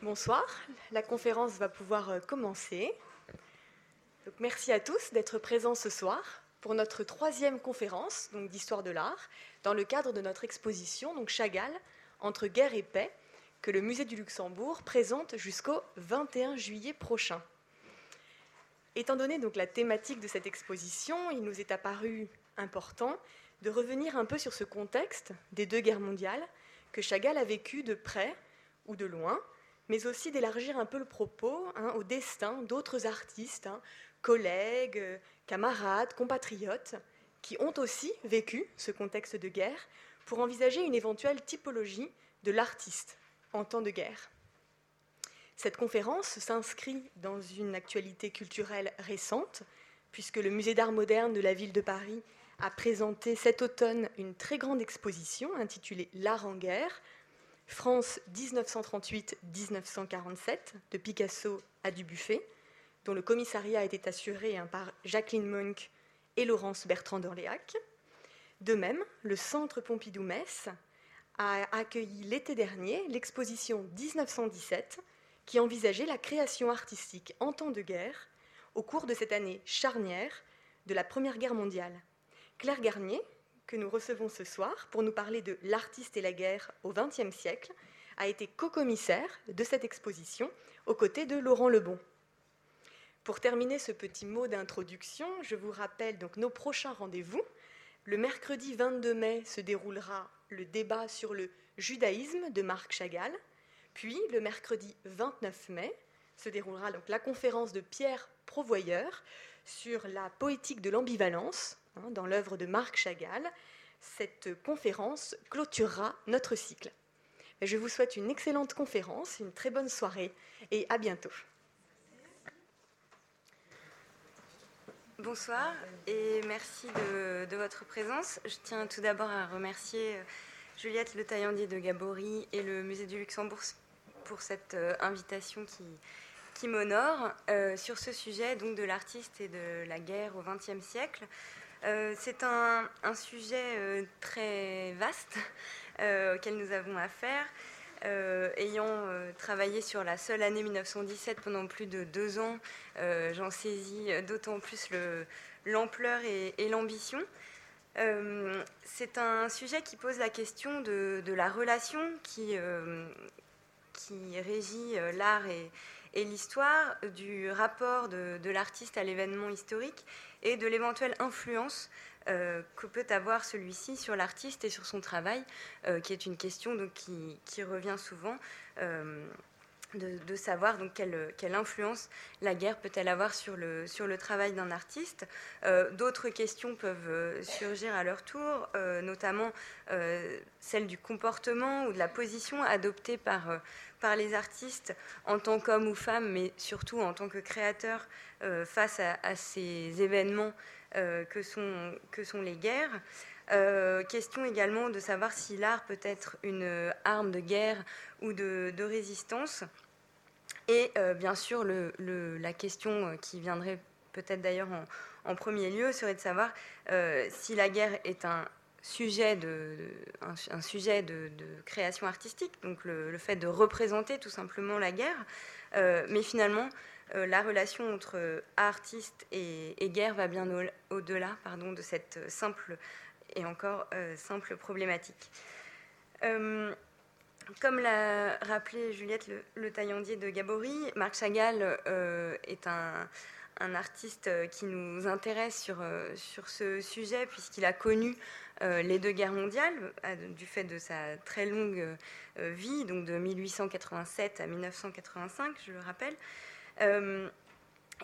Bonsoir, la conférence va pouvoir euh, commencer. merci à tous d'être présents ce soir pour notre troisième conférence d'histoire de l'art dans le cadre de notre exposition donc Chagall entre guerre et paix que le musée du Luxembourg présente jusqu'au 21 juillet prochain. Étant donné la thématique de cette exposition, il nous est apparu important de revenir un peu sur ce contexte des deux guerres mondiales que Chagall a vécu de près ou de loin, mais aussi d'élargir un peu le propos hein, au destin d'autres artistes, hein, collègues, camarades, compatriotes, qui ont aussi vécu ce contexte de guerre pour envisager une éventuelle typologie de l'artiste en temps de guerre. Cette conférence s'inscrit dans une actualité culturelle récente, puisque le Musée d'art moderne de la ville de Paris a présenté cet automne une très grande exposition intitulée L'art en guerre, France 1938-1947, de Picasso à Dubuffet, dont le commissariat été assuré hein, par Jacqueline Monk et Laurence Bertrand d'Orléac. De même, le Centre Pompidou-Metz a accueilli l'été dernier l'exposition 1917 qui envisageait la création artistique en temps de guerre au cours de cette année charnière de la Première Guerre mondiale. Claire Garnier, que nous recevons ce soir pour nous parler de l'artiste et la guerre au XXe siècle, a été co-commissaire de cette exposition aux côtés de Laurent Lebon. Pour terminer ce petit mot d'introduction, je vous rappelle donc nos prochains rendez-vous. Le mercredi 22 mai se déroulera le débat sur le judaïsme de Marc Chagall. Puis, le mercredi 29 mai, se déroulera donc la conférence de Pierre Provoyeur sur la poétique de l'ambivalence dans l'œuvre de Marc Chagall. Cette conférence clôturera notre cycle. Je vous souhaite une excellente conférence, une très bonne soirée et à bientôt. Bonsoir et merci de, votre présence. Je tiens tout d'abord à remercier euh, Juliette Le Taillandier de Gabory et le Musée du Luxembourg pour cette euh, invitation qui, qui m'honore euh, sur ce sujet donc de l'artiste et de la guerre au XXe siècle. Euh, c'est un, sujet euh, très vaste euh, auquel nous avons affaire. ayant travaillé sur la seule année 1917 pendant plus de deux ans, j'en saisis d'autant plus l'ampleur et, l'ambition. c'est un sujet qui pose la question de, la relation qui, qui régit l'art et, et l'histoire, du rapport de l'artiste à l'événement historique et de l'éventuelle influence euh, que peut avoir celui-ci sur l'artiste et sur son travail, euh, qui est une question donc, qui, revient souvent. Euh, de, savoir donc quelle, influence la guerre peut-elle avoir sur le, sur le travail d'un artiste. D'autres questions peuvent surgir à leur tour, notamment celle du comportement ou de la position adoptée par, par les artistes en tant qu'hommes ou femmes, mais surtout en tant que créateurs euh, face à, ces événements euh, que, sont, que sont les guerres. Euh, question également de savoir si l'art peut être une arme de guerre ou de, résistance. Et bien sûr, la question qui viendrait peut-être d'ailleurs en, premier lieu serait de savoir si la guerre est un sujet de, un, sujet de, création artistique, donc le, fait de représenter tout simplement la guerre, mais finalement euh, la relation entre artiste et, guerre va bien au-delà de cette simple et encore euh, simple problématique. Euh, comme l'a rappelé Juliette Le, Taillandier de Gabory, Marc Chagall est un, artiste qui nous intéresse sur ce sujet puisqu'il a connu les deux guerres mondiales du fait de sa très longue vie, donc de 1887 à 1985, je le rappelle. Euh,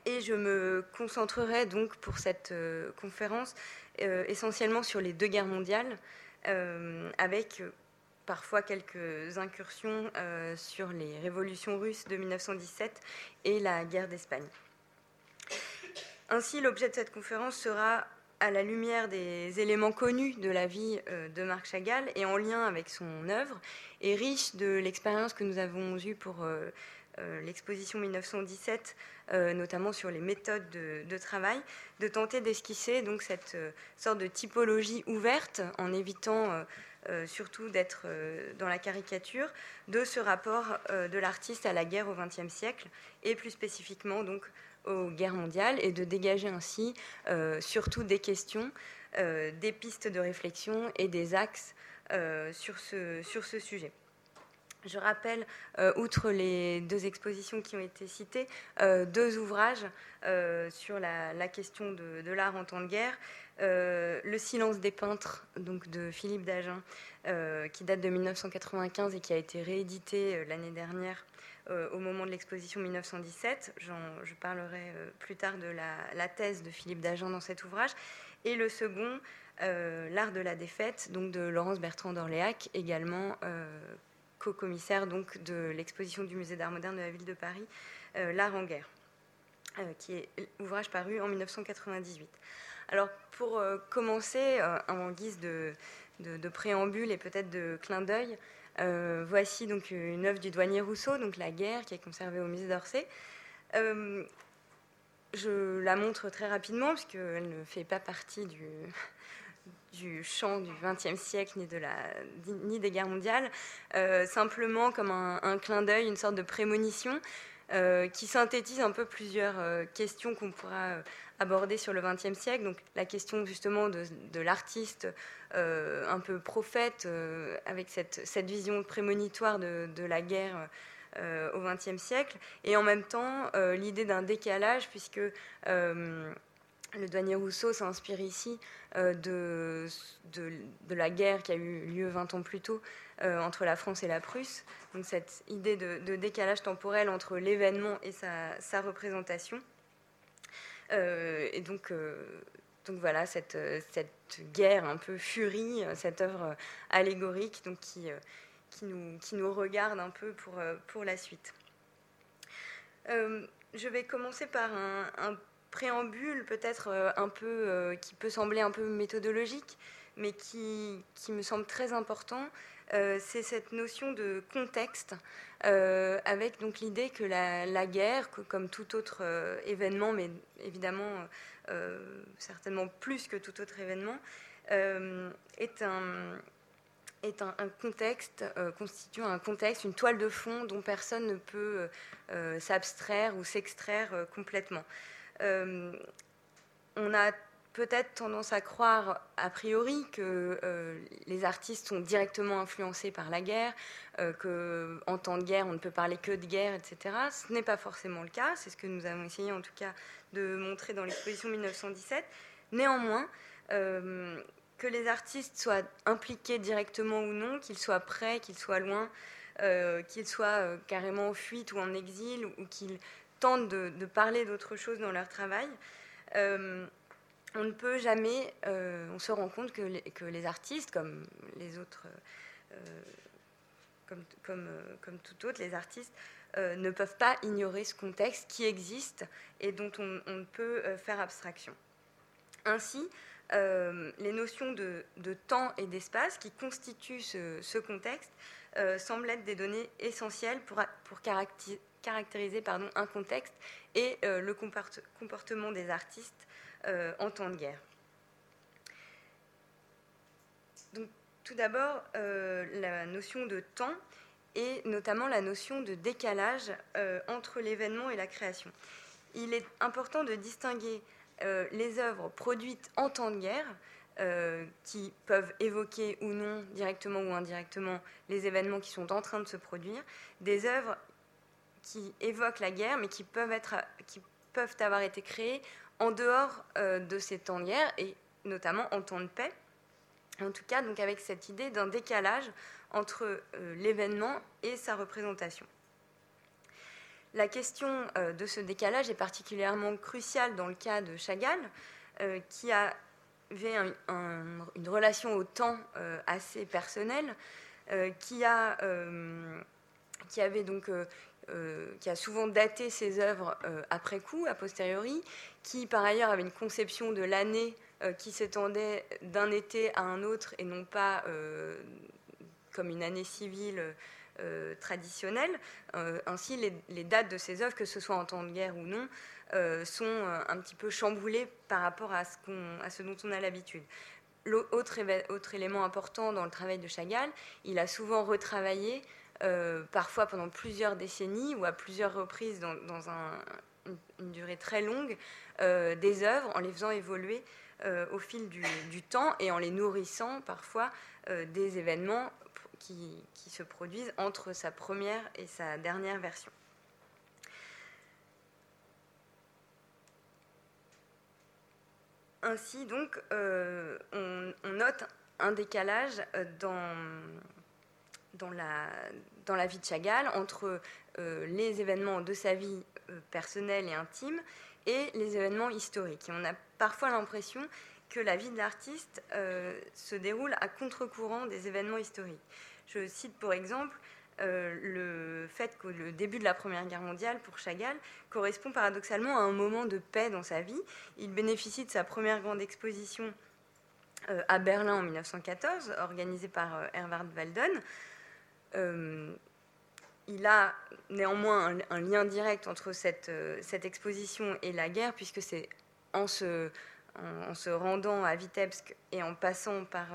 et je me concentrerai donc pour cette euh, conférence euh, essentiellement sur les deux guerres mondiales, avec parfois quelques incursions sur les révolutions russes de 1917 et la guerre d'Espagne. Ainsi, l'objet de cette conférence sera à la lumière des éléments connus de la vie de Marc Chagall et en lien avec son œuvre, et riche de l'expérience que nous avons eue pour euh, l'exposition 1917, euh, notamment sur les méthodes de, travail, de tenter d'esquisser donc cette euh, sorte de typologie ouverte en évitant surtout d'être dans la caricature de ce rapport de l'artiste à la guerre au XXe siècle, et plus spécifiquement donc aux guerres mondiales, et de dégager ainsi surtout des questions, des pistes de réflexion et des axes sur ce, sur ce sujet. Je rappelle, euh, outre les deux expositions qui ont été citées, euh, deux ouvrages euh, sur la, question de, l'art en temps de guerre. le silence des peintres, donc de Philippe Dagen, qui date de 1995 et qui a été réédité l'année dernière au moment de l'exposition 1917. je parlerai plus tard de la, thèse de Philippe Dagen dans cet ouvrage. Et le second, L'art de la défaite, donc de Laurence Bertrand d'Orléac, également co-commissaire donc de l'exposition du Musée d'art moderne de la ville de Paris, euh, L'art en guerre, euh, qui est ouvrage paru en 1998. Alors pour euh, commencer, en guise de, préambule et peut-être de clin d'œil, voici donc une œuvre du douanier Rousseau, donc La guerre, qui est conservée au musée d'Orsay. je la montre très rapidement, puisqu'elle ne fait pas partie du, champ du XXe siècle ni, de la, ni des guerres mondiales, euh, simplement comme un, clin d'œil, une sorte de prémonition euh, qui synthétise un peu plusieurs euh, questions qu'on pourra aborder sur le XXe siècle. Donc la question justement de, l'artiste un peu prophète, avec cette, cette, vision prémonitoire de, de la guerre. au XXe siècle, et en même temps l'idée d'un décalage, puisque le douanier Rousseau s'inspire ici euh, de, de, la guerre qui a eu lieu 20 ans plus tôt euh, entre la France et la Prusse. Donc cette idée de, décalage temporel entre l'événement et sa, représentation. Euh, et donc, donc voilà, cette, cette, guerre un peu furie, cette œuvre allégorique donc qui, qui, nous, qui nous regarde un peu pour, pour la suite. je vais commencer par un, préambule peut-être euh, un peu euh, qui peut sembler un peu méthodologique, mais qui, qui me semble très important, euh, c'est cette notion de contexte, avec donc l'idée que la, guerre, comme tout autre événement, mais évidemment certainement plus que tout autre événement, est un contexte, constitue un contexte, une toile de fond dont personne ne peut s'abstraire ou s'extraire complètement. Euh, on a peut-être tendance à croire a priori que euh, les artistes sont directement influencés par la guerre, euh, qu'en temps de guerre on ne peut parler que de guerre, etc. Ce n'est pas forcément le cas, c'est ce que nous avons essayé en tout cas de montrer dans l'exposition 1917. Néanmoins, que les artistes soient impliqués directement ou non, qu'ils soient près, qu'ils soient loin, qu'ils soient carrément en fuite ou en exil, ou qu'ils tentent de, parler d'autre chose dans leur travail, euh, on ne peut jamais, euh, on se rend compte que les, artistes, comme les autres, euh, comme, comme, tout autre, les artistes, ne peuvent pas ignorer ce contexte qui existe et dont on, on peut faire abstraction. Ainsi, les notions de, temps et d'espace qui constituent ce, contexte semblent être des données essentielles pour, caractériser un contexte et euh, le comportement des artistes euh, en temps de guerre. Donc, tout d'abord, euh, la notion de temps et notamment la notion de décalage entre l'événement et la création. Il est important de distinguer les œuvres produites en temps de guerre, qui peuvent évoquer ou non, directement ou indirectement, les événements qui sont en train de se produire, des œuvres qui évoquent la guerre, mais qui peuvent, avoir été créés en dehors euh, de ces temps de guerre, et notamment en temps de paix. En tout cas, donc avec cette idée d'un décalage entre euh, l'événement et sa représentation. La question euh, de ce décalage est particulièrement cruciale dans le cas de Chagall, qui avait une relation au temps assez personnelle, qui, qui avait donc euh, qui a souvent daté ses œuvres euh, après coup, a posteriori, qui par ailleurs avait une conception de l'année euh, qui s'étendait d'un été à un autre et non pas comme une année civile traditionnelle. ainsi, les, dates de ses œuvres, que ce soit en temps de guerre ou non, sont un petit peu chamboulées par rapport à ce, à ce dont on a l'habitude. L'autre autre élément important dans le travail de Chagall, il a souvent retravaillé, parfois pendant plusieurs décennies ou à plusieurs reprises dans, une, durée très longue, des œuvres en les faisant évoluer au fil du, temps et en les nourrissant parfois des événements qui, se produisent entre sa première et sa dernière version. Ainsi, donc, euh, on, note un décalage euh, dans, dans, la, vie de Chagall entre euh, les événements de sa vie personnelle et intime et les événements historiques. On a parfois l'impression que la vie de l'artiste se déroule à contre-courant des événements historiques. Je cite pour exemple euh, le fait que le début de la Première Guerre mondiale pour Chagall correspond paradoxalement à un moment de paix dans sa vie. Il bénéficie de sa première grande exposition euh, à Berlin en 1914, organisée par euh, Herwart Walden. Il a néanmoins un, lien direct entre cette, cette, exposition et la guerre, puisque c'est en se, en, se, rendant à Vitebsk et en passant par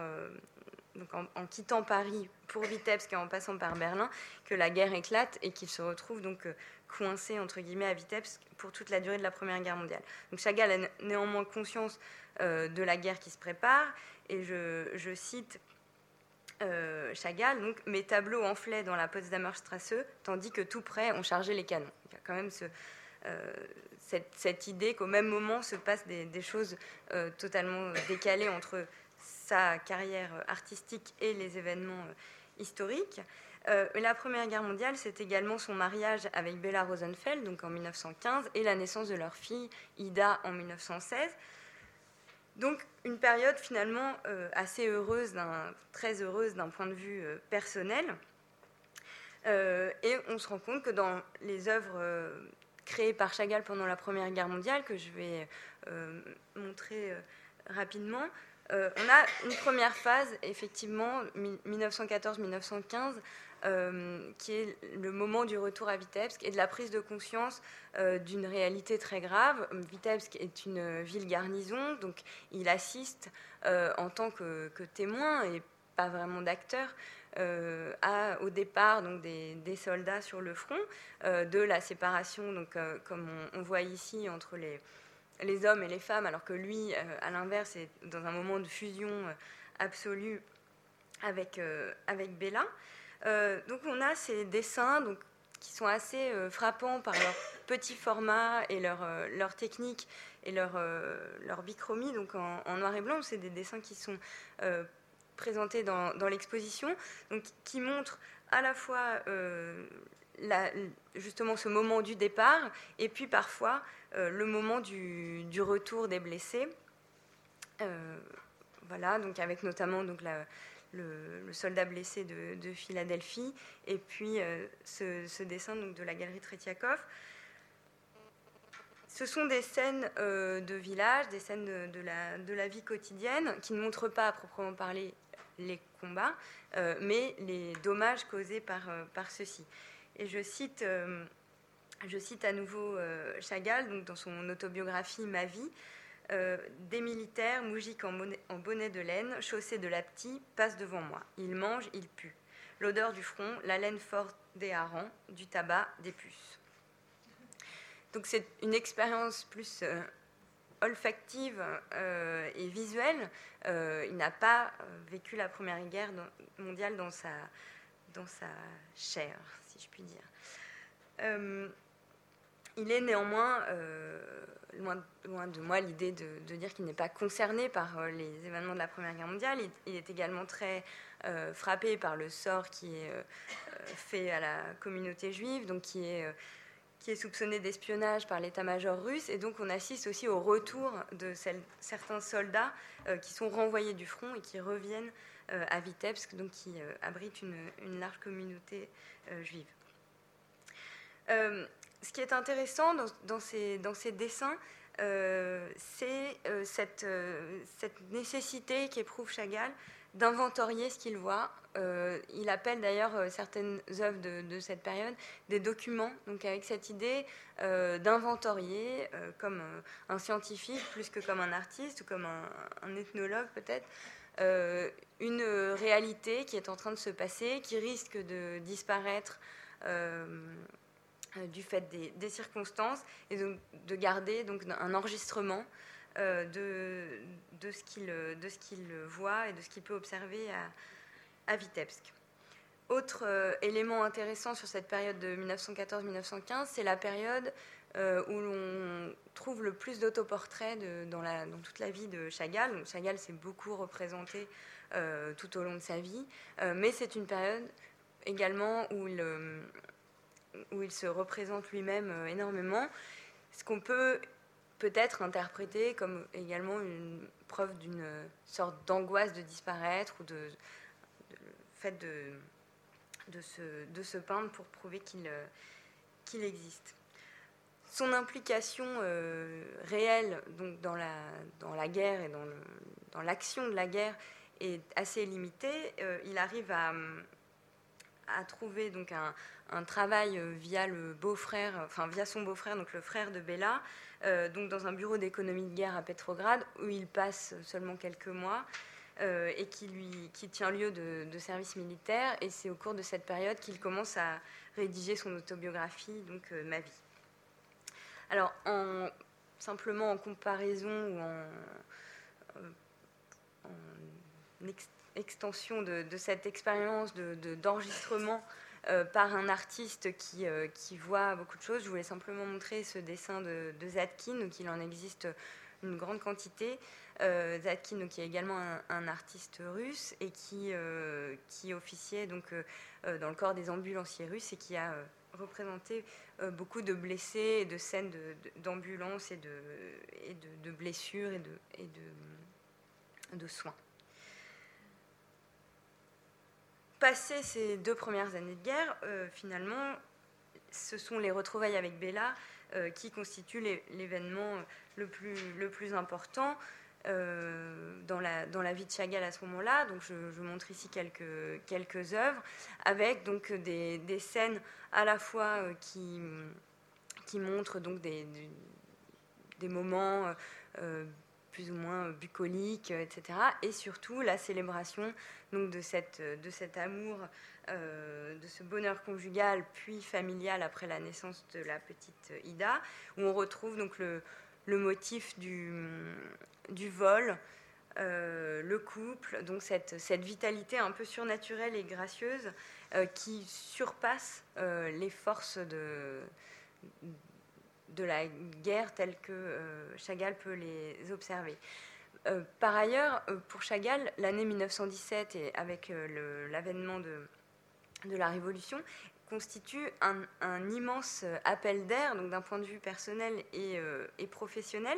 donc en, quittant Paris pour Vitebsk et en passant par Berlin, que la guerre éclate et qu'il se retrouve donc euh, coincé entre guillemets à Vitebsk pour toute la durée de la Première Guerre mondiale. Donc Chagall a néanmoins conscience euh, de la guerre qui se prépare et je, cite euh, Chagall, donc mes tableaux enflaient dans la Potsdamer Straße tandis que tout près on chargeait les canons. Il y a quand même cette, idée qu'au même moment se passent des choses totalement décalées entre sa carrière artistique et les événements euh, historiques. Euh, la Première Guerre mondiale, c'est également son mariage avec Bella Rosenfeld, donc en 1915, et la naissance de leur fille, Ida, en 1916. Donc une période finalement euh, assez heureuse, très heureuse d'un point de vue personnel. et on se rend compte que dans les œuvres créées par Chagall pendant la Première Guerre mondiale, que je vais montrer rapidement, euh, on a une première phase, effectivement, 1914-1915, euh, qui est le moment du retour à Vitebsk et de la prise de conscience euh, d'une réalité très grave. Vitebsk est une ville garnison, donc il assiste en tant que, témoin et pas vraiment d'acteur au départ donc, des, soldats sur le front, de la séparation, donc, comme on voit ici, entre les hommes et les femmes, alors que lui, euh, à l'inverse, est dans un moment de fusion euh, absolue avec, euh, avec Bella. Donc on a ces dessins donc, qui sont assez frappants par leur petit format et leur, leur technique et leur, leur bichromie, donc en, noir et blanc. C'est des dessins qui sont présentés dans, dans l'exposition, qui montrent à la fois justement ce moment du départ et puis parfois euh, le moment du, retour des blessés. Euh, voilà, donc avec notamment donc le, soldat blessé de, Philadelphie et puis euh, ce, dessin donc, de la galerie Tretiakov. Ce sont des scènes de village, des scènes de, la, vie quotidienne qui ne montrent pas à proprement parler les combats, mais les dommages causés par, par ceux-ci. Et je cite, euh, je cite à nouveau euh, Chagall donc dans son autobiographie Ma vie. Euh, des militaires, moujiques en, bonnet de laine, chaussés de laptis, passent devant moi. Ils mangent, ils puent. L'odeur du front, la laine forte des harengs, du tabac, des puces. Donc c'est une expérience plus olfactive et visuelle. il n'a pas vécu la Première Guerre mondiale dans sa chair, si je puis dire. Euh, il est néanmoins, euh, loin, de moi l'idée de, dire qu'il n'est pas concerné par euh, les événements de la Première Guerre mondiale. Il, est également très frappé par le sort qui est fait à la communauté juive, donc qui est, est soupçonné d'espionnage par l'état-major russe. Et donc on assiste aussi au retour de certains soldats qui sont renvoyés du front et qui reviennent euh, à Vitebsk, donc qui euh, abrite une, large communauté euh, juive. Ce qui est intéressant dans, ces, dessins, c'est cette, cette, nécessité qu'éprouve Chagall d'inventorier ce qu'il voit. il appelle d'ailleurs certaines œuvres de, cette période des documents, donc avec cette idée d'inventorier comme un scientifique plus que comme un artiste ou comme un ethnologue peut-être, une réalité qui est en train de se passer, qui risque de disparaître du fait des, circonstances, et de, garder donc un enregistrement de, de, ce qu'il voit et de ce qu'il peut observer à, à Vitebsk. Autre élément intéressant sur cette période de 1914-1915, c'est la période euh, où l'on trouve le plus d'autoportraits dans, dans, toute la vie de Chagall. Donc, Chagall s'est beaucoup représenté euh, tout au long de sa vie, euh, mais c'est une période également où il, où il se représente lui-même énormément, ce qu'on peut peut-être interpréter comme également une preuve d'une sorte d'angoisse de disparaître ou de, fait de, de, se, de se peindre pour prouver qu'il qu'il existe? Son implication euh, réelle donc dans, la, dans la guerre et dans l'action de la guerre est assez limitée. Euh, il arrive à, à, trouver donc un, travail euh, via le beau-frère, enfin via son beau-frère, donc le frère de Bella, donc dans un bureau d'économie de guerre à Petrograd où il passe seulement quelques mois. et qui, lui, qui tient lieu de, service militaire. Et c'est au cours de cette période qu'il commence à rédiger son autobiographie, donc Ma vie. Alors, simplement en comparaison ou en, euh, extension de, cette expérience d'enregistrement euh, par un artiste euh, qui, voit beaucoup de choses, je voulais simplement montrer ce dessin de, Zadkin, donc il en existe une grande quantité. Zadkin, qui est également un, artiste russe et qui, qui officiait donc, dans le corps des ambulanciers russes et qui a représenté euh, beaucoup de blessés et de scènes d'ambulance et, de, blessures et de, soins. Passé ces deux premières années de guerre, euh, finalement, ce sont les retrouvailles avec Bella euh, qui constituent l'événement le plus, important. Euh, dans, la, vie de Chagall à ce moment-là. Donc je, montre ici quelques, œuvres avec donc des, scènes à la fois qui, montrent donc des, moments plus ou moins bucoliques, etc. Et surtout la célébration donc, de, cette, de cet amour, de ce bonheur conjugal puis familial après la naissance de la petite Ida, où on retrouve donc le, le motif du, du vol, euh, le couple, donc cette, cette, vitalité un peu surnaturelle et gracieuse euh, qui surpasse euh, les forces de, de la guerre telles que Chagall peut les observer. par ailleurs, pour Chagall, l'année 1917, et avec l'avènement de, la Révolution, constitue un, immense appel d'air, donc d'un point de vue personnel et, professionnel,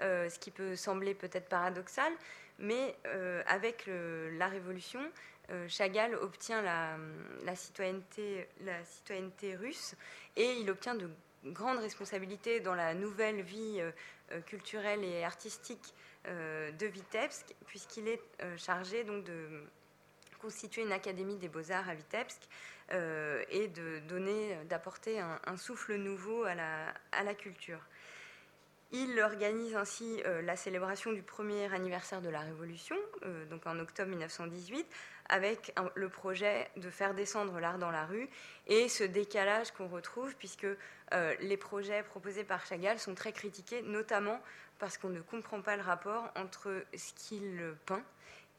euh, ce qui peut sembler peut-être paradoxal, mais euh, avec la Révolution, euh, Chagall obtient la, citoyenneté, la citoyenneté russe et il obtient de grandes responsabilités dans la nouvelle vie culturelle et artistique de Vitebsk, puisqu'il est chargé donc de constituer une académie des beaux-arts à Vitebsk et de donner, d'apporter un, souffle nouveau à la culture. Il organise ainsi euh, la célébration du premier anniversaire de la Révolution, euh, donc en octobre 1918, avec le projet de faire descendre l'art dans la rue et ce décalage qu'on retrouve puisque euh, les projets proposés par Chagall sont très critiqués, notamment parce qu'on ne comprend pas le rapport entre ce qu'il peint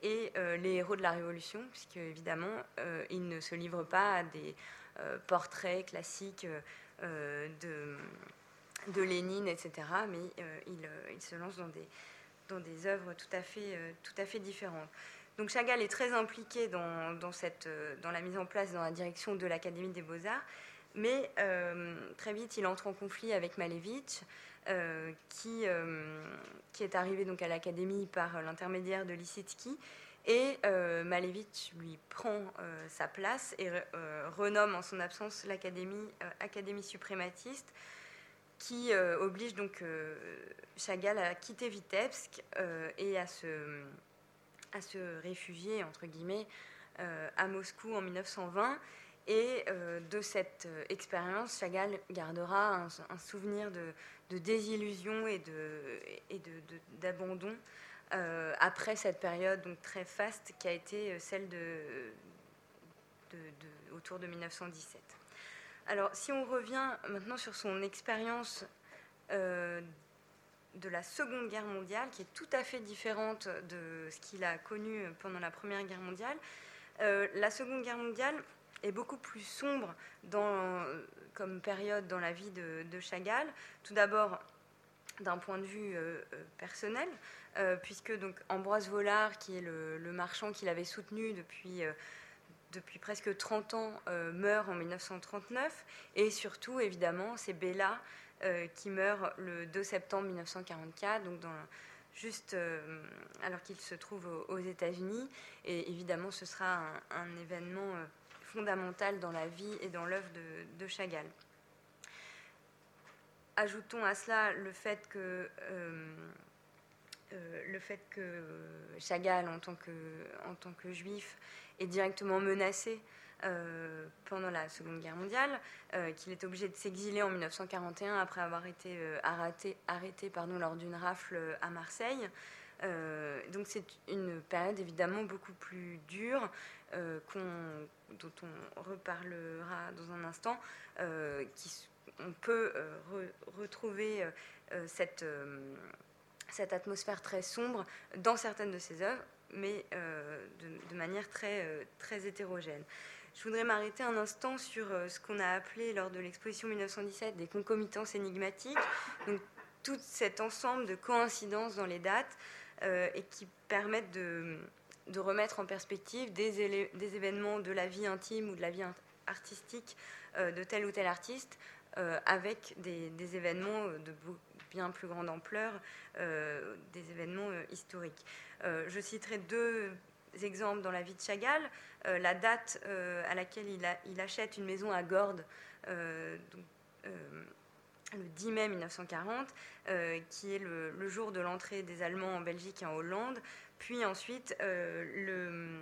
et les héros de la Révolution, puisque évidemment, il ne se livre pas à des portraits classiques de Lénine, etc. Mais euh, euh, il, se lance dans des, œuvres euh, tout à fait différentes. Donc Chagall est très impliqué dans, cette, dans la mise en place, dans la direction de l'Académie des beaux-arts, mais très vite il entre en conflit avec Malevich, qui, qui est arrivé donc à l'Académie par l'intermédiaire de Lissitsky, et Malevich lui prend sa place et renomme en son absence l'Académie Académie suprématiste, qui euh, oblige donc euh, Chagall à quitter Vitebsk euh, et à se, à se réfugier, entre guillemets, à Moscou en 1920. Et de cette expérience, Chagall gardera un, souvenir de, désillusion et. De, et après cette période donc très faste qui a été celle de, autour de 1917. Alors, si on revient maintenant sur son expérience euh, de la Seconde Guerre mondiale, qui est tout à fait différente de ce qu'il a connu pendant la Première Guerre mondiale, euh, la Seconde Guerre mondiale est beaucoup plus sombre comme période dans la vie de, Chagall. Tout d'abord, d'un point de vue euh, personnel, puisque donc Ambroise Vollard, qui est le, marchand qu'il avait soutenu depuis depuis presque 30 ans, euh, meurt en 1939. Et surtout, évidemment, c'est Bella euh, qui meurt le 2 septembre 1944, donc juste euh, alors qu'il se trouve aux, États-Unis. Et évidemment, ce sera un, événement fondamental dans la vie et dans l'œuvre de, Chagall. Ajoutons à cela le fait que le fait que Chagall, en tant que, en tant que juif, est directement menacé euh, pendant la Seconde Guerre mondiale, euh, qu'il est obligé de s'exiler en 1941 après avoir été euh, arrêté, arrêté pardon, lors d'une rafle à Marseille. donc c'est une période évidemment beaucoup plus dure, dont on reparlera dans un instant, on peut retrouver cette, atmosphère très sombre dans certaines de ses œuvres, mais de, manière très, très hétérogène. Je voudrais m'arrêter un instant sur euh, ce qu'on a appelé lors de l'exposition 1917 des concomitances énigmatiques, donc tout cet ensemble de coïncidences dans les dates et qui permettent de, remettre en perspective des, événements de la vie intime ou de la vie artistique de tel ou tel artiste avec des, événements de bien plus grande ampleur, des événements historiques. Euh, je citerai deux exemples dans la vie de Chagall. Euh, la date euh, à laquelle il, achète une maison à Gordes, le 10 mai 1940, qui est le, jour de l'entrée des Allemands en Belgique et en Hollande, puis ensuite le,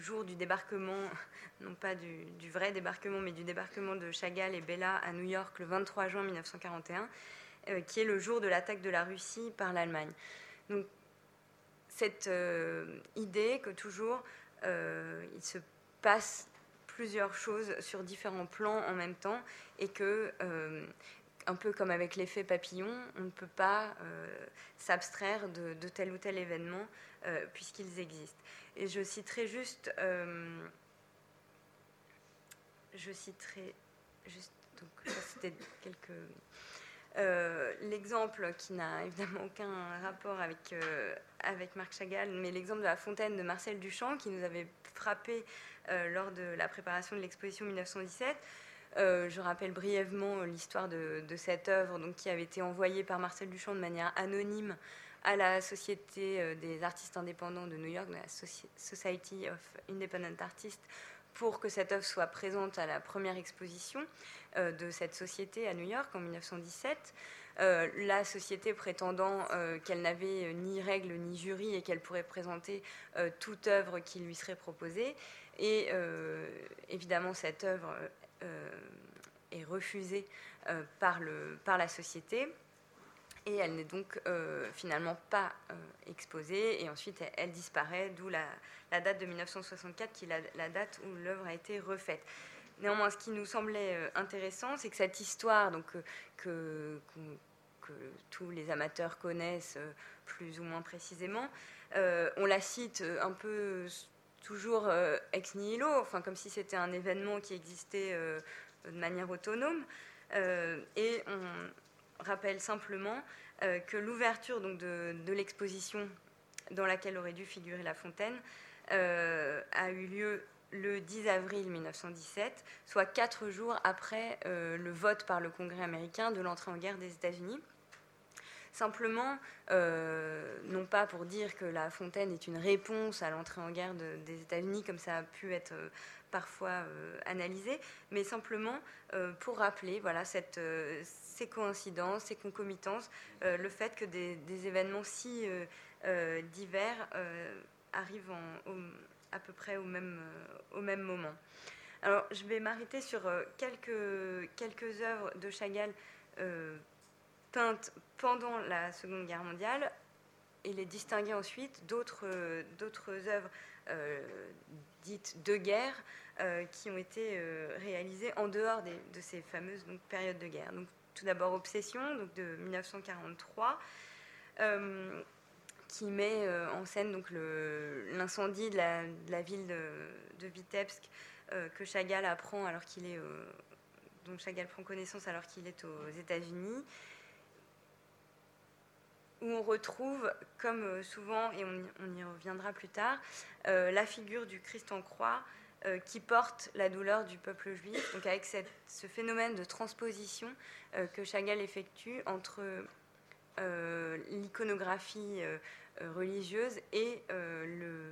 jour du débarquement, non pas du, du, vrai débarquement, mais du débarquement de Chagall et Bella à New York le 23 juin 1941, qui est le jour de l'attaque de la Russie par l'Allemagne. Donc cette euh, idée que toujours euh, il se passe plusieurs choses sur différents plans en même temps et que, euh, un peu comme avec l'effet papillon, on ne peut pas s'abstraire de, tel ou tel événement puisqu'ils existent. Et je citerai juste, je citerai juste, donc quelques euh, l'exemple qui n'a évidemment aucun rapport avec, euh, avec Marc Chagall, mais l'exemple de la fontaine de Marcel Duchamp qui nous avait frappé euh, lors de la préparation de l'exposition 1917. je rappelle brièvement l'histoire de, cette œuvre donc, qui avait été envoyée par Marcel Duchamp de manière anonyme à la Société des artistes indépendants de New York, la Society of Independent Artists, pour que cette œuvre soit présente à la première exposition euh, de cette société à New York en 1917. Euh, la société prétendant euh, qu'elle n'avait ni règles ni jury et qu'elle pourrait présenter toute œuvre qui lui serait proposée. Et évidemment, cette œuvre est refusée par, la société et elle n'est donc finalement pas exposée et ensuite elle, disparaît, d'où la, date de 1964 qui est la, date où l'œuvre a été refaite. Néanmoins, ce qui nous semblait euh, intéressant, c'est que cette histoire, donc, euh, que, tous les amateurs connaissent euh, plus ou moins précisément, on la cite un peu toujours ex nihilo, enfin comme si c'était un événement qui existait de manière autonome. et on rappelle simplement que l'ouverture de, l'exposition dans laquelle aurait dû figurer La Fontaine a eu lieu le 10 avril 1917, soit quatre jours après euh, le vote par le Congrès américain de l'entrée en guerre des États-Unis. Simplement, euh, non pas pour dire que la Fontaine est une réponse à l'entrée en guerre des États-Unis, comme ça a pu être euh, parfois analysé, mais simplement pour rappeler voilà, ces coïncidences, ces concomitances, le fait que des, événements si divers arrivent en, à peu près au même, euh, moment. Alors, je vais m'arrêter sur euh, quelques, œuvres de Chagall euh, peintes pendant la Seconde Guerre mondiale et les distinguer ensuite d'autres œuvres dites de guerre qui ont été réalisées en dehors de ces fameuses périodes de guerre. Donc, tout d'abord Obsession, donc de 1943, qui met en scène donc l'incendie de, la, ville de, Vitebsk que Chagall apprend alors qu'il est dont Chagall prend connaissance alors qu'il est aux États-Unis, où on retrouve, comme euh, souvent, et on, y reviendra plus tard, euh, la figure du Christ en croix euh, qui porte la douleur du peuple juif, donc avec ce phénomène de transposition que Chagall effectue entre l'iconographie religieuse et le,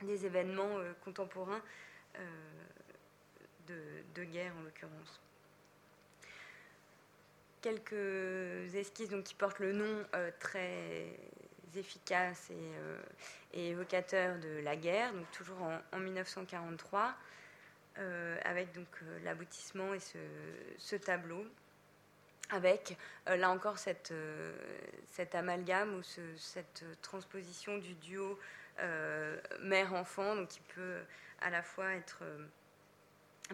les événements contemporains de, guerre en l'occurrence quelques esquisses donc, qui portent le nom euh, très efficace et, euh, et, évocateur de la guerre, donc toujours en, 1943, euh, avec donc l'aboutissement et ce, tableau, avec là encore cette, cet amalgame ou cette transposition du duo mère-enfant, donc qui peut à la fois être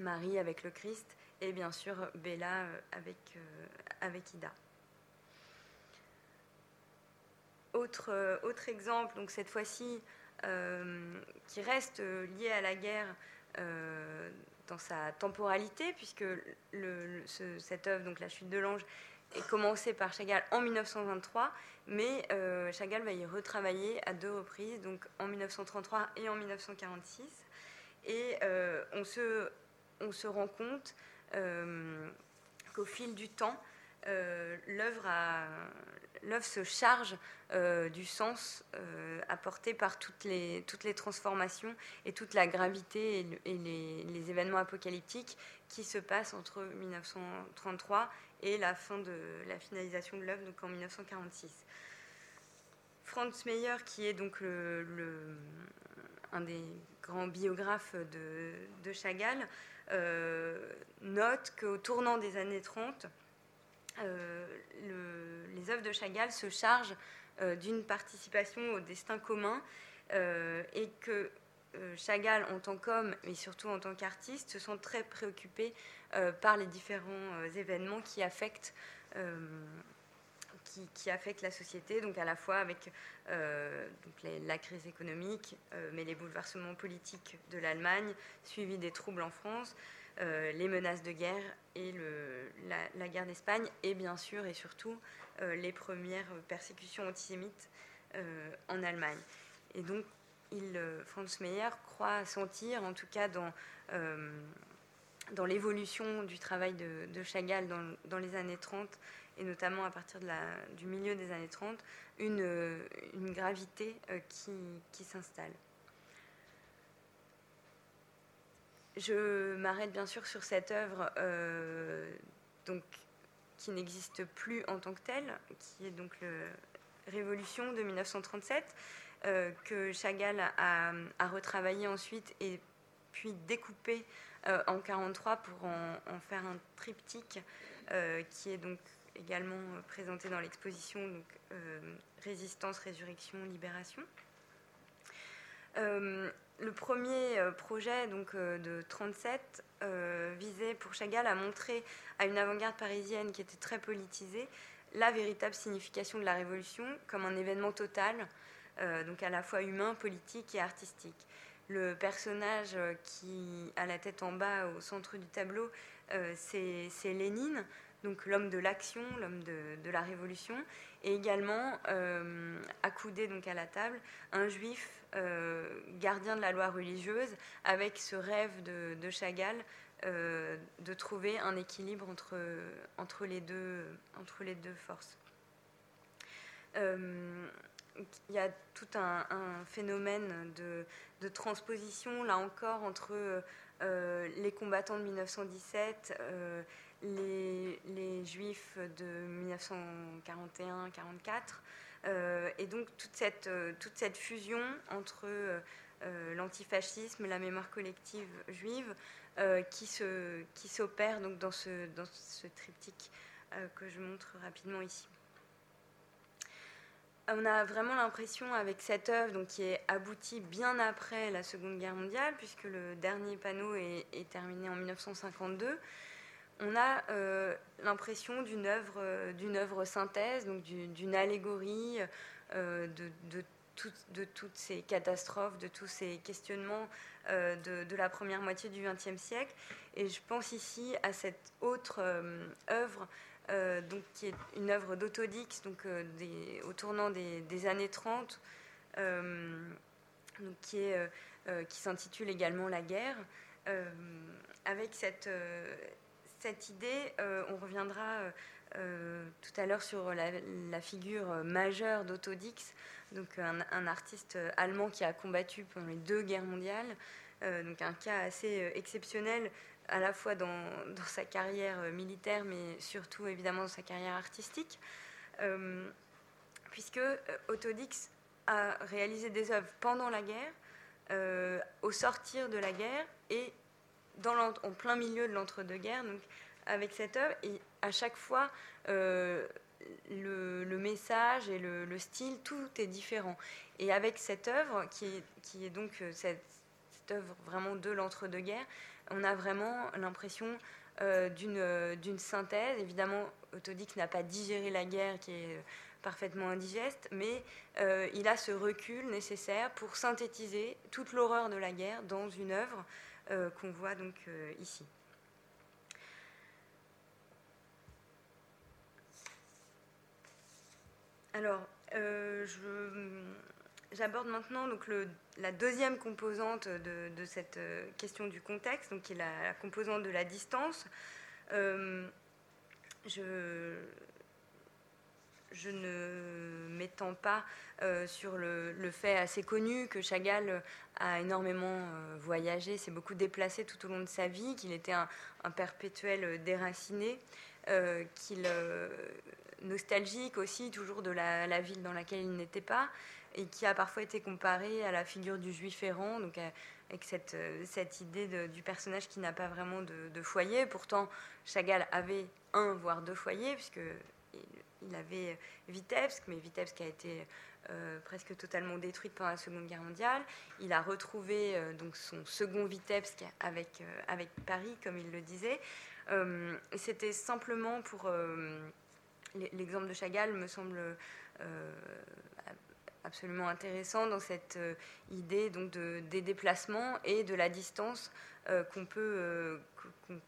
Marie avec le Christ et bien sûr Bella avec, avec Ida. Autre, euh, autre exemple, donc cette fois-ci, euh, qui reste lié à la guerre euh, dans sa temporalité, puisque cette œuvre, donc La chute de l'ange, est commencée par Chagall en 1923, mais Chagall va y retravailler à deux reprises, donc en 1933 et en 1946. Et on, se, on se rend compte qu'au fil du temps, euh, l'œuvre se charge euh, du sens euh, apporté par toutes les, transformations et toute la gravité et, les, événements apocalyptiques qui se passent entre 1933 et la fin de la finalisation de l'œuvre, donc en 1946. Franz Meyer, qui est donc un des grands biographes de Chagall, note qu'au tournant des années 30, euh, les œuvres de Chagall se chargent euh, d'une participation au destin commun euh, et que Chagall, en tant qu'homme, mais surtout en tant qu'artiste, se sent très préoccupé par les différents événements qui affectent, qui, affectent la société, donc à la fois avec la crise économique, mais les bouleversements politiques de l'Allemagne, suivis des troubles en France, euh, les menaces de guerre et la, guerre d'Espagne, et bien sûr et surtout euh, les premières persécutions antisémites euh, en Allemagne. Et donc, il, Franz Meyer croit sentir, en tout cas dans, dans l'évolution du travail de, Chagall dans, les années 30, et notamment à partir du milieu des années 30, une, une gravité qui, qui s'installe. Je m'arrête bien sûr sur cette œuvre euh, donc, qui n'existe plus en tant que telle, qui est donc le Révolution de 1937, euh, que Chagall a, retravaillé ensuite et puis découpé euh, en 43 pour en, faire un triptyque qui est donc également présenté dans l'exposition Résistance, Résurrection, Libération le premier euh, projet donc, euh, de 37 euh, visait pour Chagall à montrer à une avant-garde parisienne qui était très politisée la véritable signification de la Révolution comme un événement total, donc à la fois humain, politique et artistique. Le personnage qui a la tête en bas au centre du tableau, c'est Lénine, donc l'homme de l'action, l'homme de, la Révolution, et également accoudé donc à la table un juif euh, gardien de la loi religieuse, avec ce rêve de, Chagall euh, de trouver un équilibre entre les deux forces. Euh, il y a tout un, phénomène de, transposition, là encore, entre les combattants de 1917, les, les, juifs de 1941-44, euh, et donc toute cette, euh, toute cette fusion entre euh, l'antifascisme, la mémoire collective juive, qui, se, qui s'opère donc dans ce, dans ce triptyque que je montre rapidement ici. On a vraiment l'impression avec cette œuvre donc, qui est aboutie bien après la Seconde Guerre mondiale, puisque le dernier panneau est, terminé en 1952, on a euh, l'impression d'une œuvre, euh, d'une œuvre synthèse, donc d'une allégorie euh, de, de, toutes ces catastrophes, de tous ces questionnements de, la première moitié du XXe siècle. Et je pense ici à cette autre œuvre euh, donc, qui est une œuvre d'Autodix donc, euh, au tournant des, années 30, euh, qui, qui s'intitule également La guerre. avec cette, cette idée, on reviendra tout à l'heure sur la, figure majeure d'Autodix, donc un, un, artiste allemand qui a combattu pendant les deux guerres mondiales, donc un cas assez exceptionnel à la fois dans, sa carrière euh, militaire, mais surtout évidemment dans sa carrière artistique, euh, puisque euh, Autodix a réalisé des œuvres pendant la guerre, au sortir de la guerre et en plein milieu de l'entre-deux-guerres. Donc, avec cette œuvre, et à chaque fois, le, message et le, style, tout est différent. Et avec cette œuvre, qui est, donc cette œuvre vraiment de l'entre-deux-guerres, on a vraiment l'impression euh, euh, d'une synthèse. Évidemment, Autodix n'a pas digéré la guerre qui est parfaitement indigeste, mais euh, il a ce recul nécessaire pour synthétiser toute l'horreur de la guerre dans une œuvre qu'on voit donc ici. Alors, je J'aborde maintenant donc la deuxième composante de, cette euh, question du contexte, donc qui est la, composante de la distance. Euh, je, ne m'étends pas euh, sur le, fait assez connu que Chagall a énormément voyagé, s'est beaucoup déplacé tout au long de sa vie, qu'il était un, perpétuel déraciné, qu'il nostalgique aussi toujours de la ville dans laquelle il n'était pas et qui a parfois été comparé à la figure du juif errant, donc euh, avec cette, euh, cette idée du personnage qui n'a pas vraiment de, foyer. Pourtant, Chagall avait un, voire deux foyers, puisque il avait Vitebsk, mais Vitebsk a été euh, presque totalement détruite pendant la Seconde Guerre mondiale. Il a retrouvé donc son second Vitebsk avec, avec Paris, comme il le disait. C'était simplement pour... L'exemple de Chagall me semble absolument intéressant dans cette euh, idée donc de, des déplacements et de la distance euh, qu'on peut euh,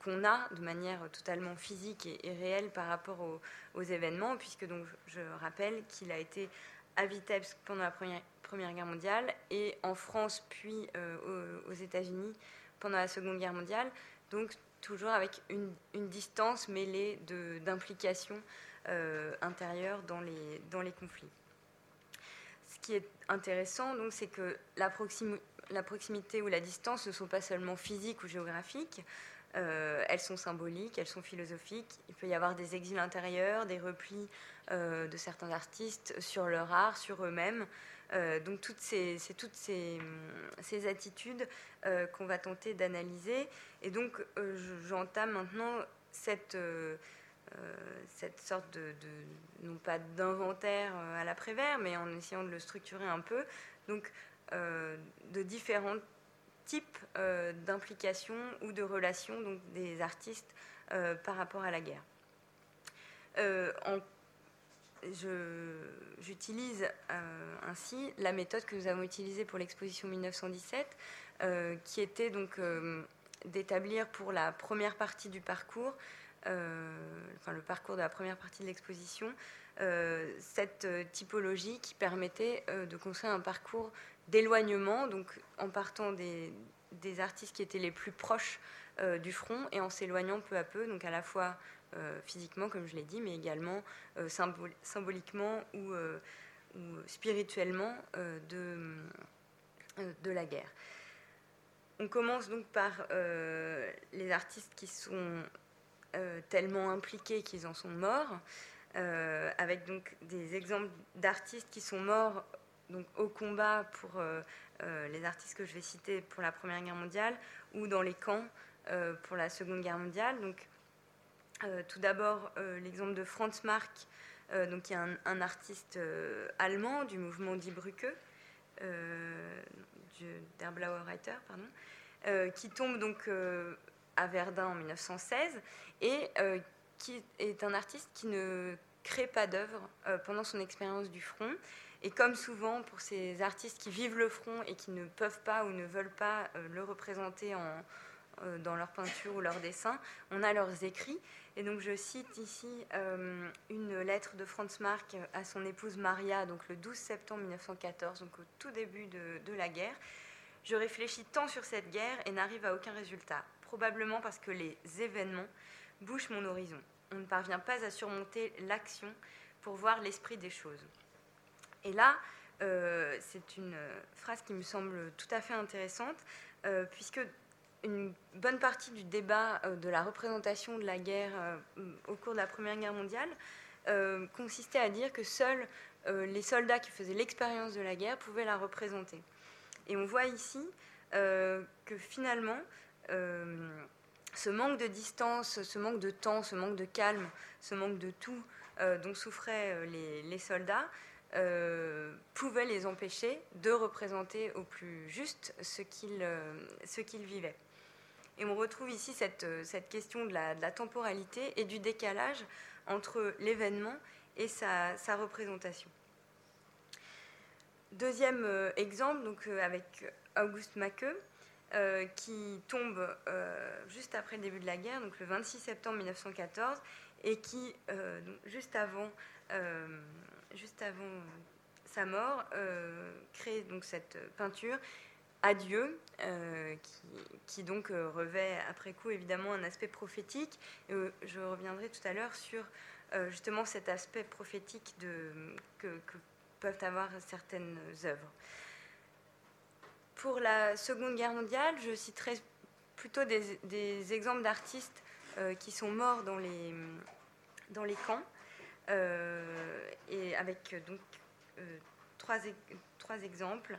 qu'on a de manière totalement physique et, réelle par rapport aux, événements, puisque je rappelle qu'il a été à Vitebsk pendant la première, Guerre mondiale et en France puis aux, États-Unis pendant la Seconde Guerre mondiale, donc toujours avec une, distance mêlée d'implications intérieures dans les, conflits qui est intéressant, donc, c'est que la, proximité ou la distance ne sont pas seulement physiques ou géographiques, euh, elles sont symboliques, elles sont philosophiques. Il peut y avoir des exils intérieurs, des replis euh, de certains artistes sur leur art, sur eux-mêmes. Euh, donc toutes toutes ces, ces attitudes qu'on va tenter d'analyser. Et donc j'entame maintenant cette cette sorte de, non pas d'inventaire euh, à l'après-vert, mais en essayant de le structurer un peu, donc euh, de différents types d'implications ou de relations donc, des artistes par rapport à la guerre. J'utilise ainsi la méthode que nous avons utilisée pour l'exposition 1917, qui était donc d'établir pour la première partie du parcours euh, enfin, le parcours de la première partie de l'exposition, euh, cette euh, typologie qui permettait de construire un parcours d'éloignement, donc en partant des, artistes qui étaient les plus proches du front et en s'éloignant peu à peu, donc à la fois physiquement, comme je l'ai dit, mais également symboliquement ou, spirituellement de, la guerre. On commence donc par les artistes qui sont euh, tellement impliqués qu'ils en sont morts, euh, avec donc des exemples d'artistes qui sont morts donc, au combat pour euh, les artistes que je vais citer pour la Première Guerre mondiale ou dans les camps pour la Seconde Guerre mondiale. Donc, tout d'abord, l'exemple de Franz Marc, qui est un, artiste allemand du mouvement Die Brücke, der Blauer Reiter, pardon, qui tombe donc à Verdun en 1916 et qui est un artiste qui ne crée pas d'œuvre pendant son expérience du front. Et comme souvent pour ces artistes qui vivent le front et qui ne peuvent pas ou ne veulent pas le représenter en, euh, dans leurs peintures ou leurs dessins, on a leurs écrits. Et donc je cite ici euh, une lettre de Franz Marc à son épouse Maria, donc le 12 septembre 1914, donc au tout début de, la guerre. Je réfléchis tant sur cette guerre et n'arrive à aucun résultat, probablement parce que les événements bouchent mon horizon. On ne parvient pas à surmonter l'action pour voir l'esprit des choses. Et là, euh, c'est une phrase qui me semble tout à fait intéressante, puisque une bonne partie du débat euh, de la représentation de la guerre euh, au cours de la Première Guerre mondiale euh, consistait à dire que seuls les soldats qui faisaient l'expérience de la guerre pouvaient la représenter. Et on voit ici que finalement, ce manque de distance, ce manque de temps, ce manque de calme, ce manque de tout dont souffraient les, soldats, pouvait les empêcher de représenter au plus juste ce qu'ils vivaient. Et on retrouve ici cette, euh, question de la, temporalité et du décalage entre l'événement et sa, représentation. Deuxième euh, exemple, euh, avec Auguste Macke, qui tombe juste après le début de la guerre, donc le 26 septembre 1914, et qui, juste avant, juste avant sa mort, crée donc cette peinture Adieu, euh, qui, donc euh, revêt après coup évidemment un aspect prophétique. Euh, je reviendrai tout à l'heure sur justement cet aspect prophétique que, peuvent avoir certaines œuvres. Pour la Seconde Guerre mondiale, je citerai plutôt des, exemples d'artistes qui sont morts dans les, camps, et avec donc trois, trois exemples.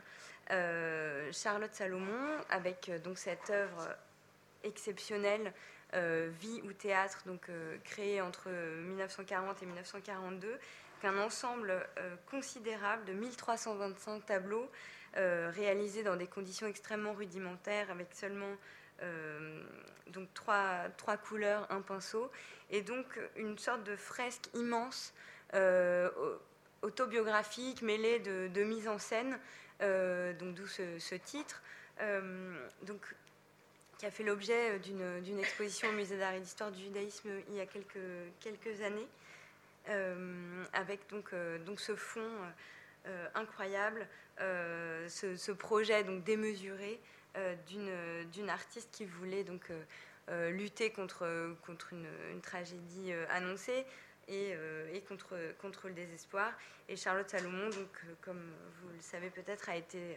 Euh, Charlotte Salomon, avec euh, donc cette œuvre exceptionnelle, euh, Vie ou théâtre, donc créée entre 1940 et 1942, qu'un ensemble considérable de 1325 tableaux réalisés dans des conditions extrêmement rudimentaires, avec seulement donc trois, trois, couleurs, un pinceau, et donc une sorte de fresque immense, autobiographique, mêlée de, de, mise en scène, euh, donc d'où ce, titre, euh, donc, qui a fait l'objet d'une exposition au Musée d'art et d'histoire du judaïsme il y a quelques, quelques années, euh, avec donc, donc ce fond incroyable, ce, projet donc démesuré d'une artiste qui voulait donc lutter contre, contre une, tragédie annoncée, euh, et, contre, contre le désespoir. Et Charlotte Salomon, donc, euh, comme vous le savez peut-être, a été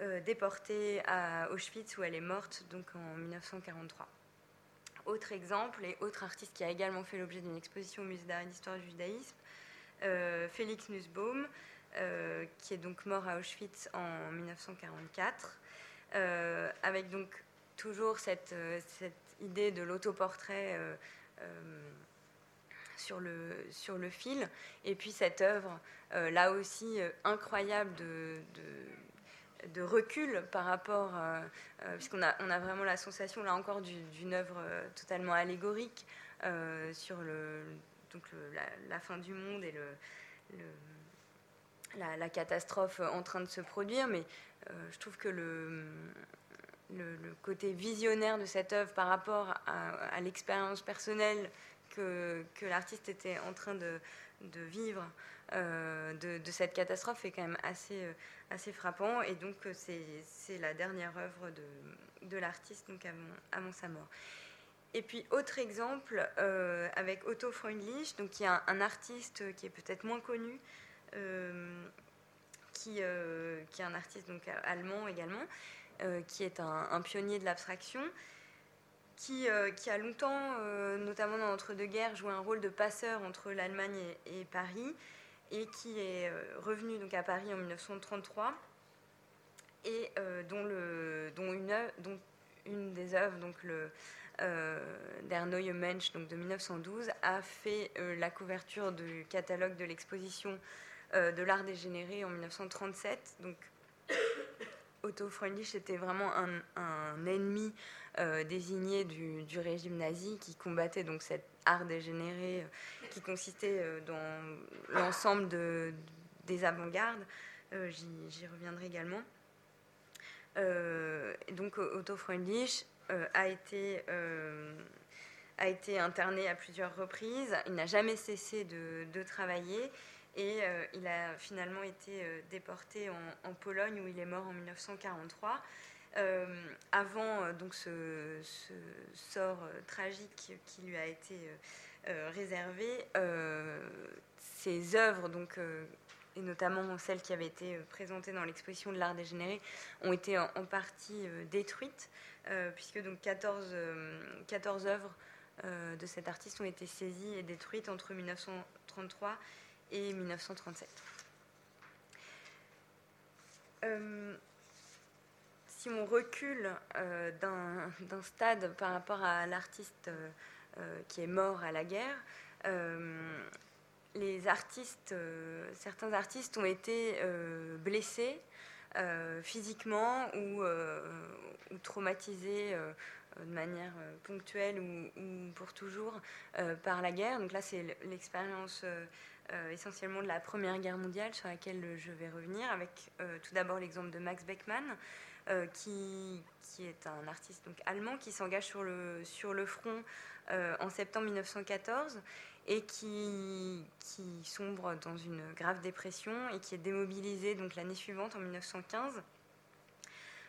euh, déportée à Auschwitz où elle est morte donc, en 1943. Autre exemple et autre artiste qui a également fait l'objet d'une exposition au Musée d'art et d'histoire du judaïsme, Félix Nussbaum, qui est donc mort à Auschwitz en 1944, avec donc toujours cette, cette idée de l'autoportrait sur le, fil. Et puis cette œuvre, euh, là aussi, euh, incroyable de, recul par rapport, euh, puisqu'on a, on a vraiment la sensation, là encore, d'une œuvre totalement allégorique sur la, fin du monde et le, la, catastrophe en train de se produire. Mais je trouve que le, côté visionnaire de cette œuvre par rapport à, l'expérience personnelle que, l'artiste était en train de, vivre euh, de, cette catastrophe est quand même assez, euh, assez frappant. Et donc, euh, c'est la dernière œuvre de, de l'artiste donc avant, sa mort. Et puis, autre exemple, avec Otto Freundlich, donc, qui est un, artiste qui est peut-être moins connu, qui, qui, est un artiste donc, allemand également, qui est un, pionnier de l'abstraction euh, qui, a longtemps, euh, notamment dans l'entre-deux-guerres, joué un rôle de passeur entre l'Allemagne et, Paris, et qui est euh, revenu donc à Paris en 1933, et dont, une, des œuvres, donc le, d'Erneuil Mensch, donc de 1912, a fait la couverture du catalogue de l'exposition de l'art dégénéré en 1937. Donc, Otto Freundlich était vraiment un, ennemi désigné du, régime nazi qui combattait donc cet art dégénéré qui consistait dans l'ensemble des avant-gardes. J'y reviendrai également. Euh, donc Otto Freundlich euh, euh, a été interné à plusieurs reprises. Il n'a jamais cessé de, travailler et il a finalement été déporté en, Pologne où il est mort en 1943. avant donc ce, sort tragique qui lui a été réservé, ses œuvres donc et notamment celles qui avaient été euh, présentées dans l'exposition de l'art dégénéré, ont été en, partie euh, détruites, euh, puisque donc 14, 14 œuvres de cet artiste ont été saisies et détruites entre 1933 et 1937. si on recule d'un stade par rapport à l'artiste qui est mort à la guerre, les artistes, euh, certains artistes ont été euh, blessés euh, physiquement ou, traumatisés de manière ponctuelle ou, pour toujours par la guerre. Donc là, c'est l'expérience essentiellement de la Première Guerre mondiale sur laquelle je vais revenir, avec tout d'abord l'exemple de Max Beckmann, qui, qui, est un artiste donc, allemand qui s'engage sur le, sur le front en septembre 1914 et qui, qui, sombre dans une grave dépression et qui est démobilisé l'année suivante en 1915.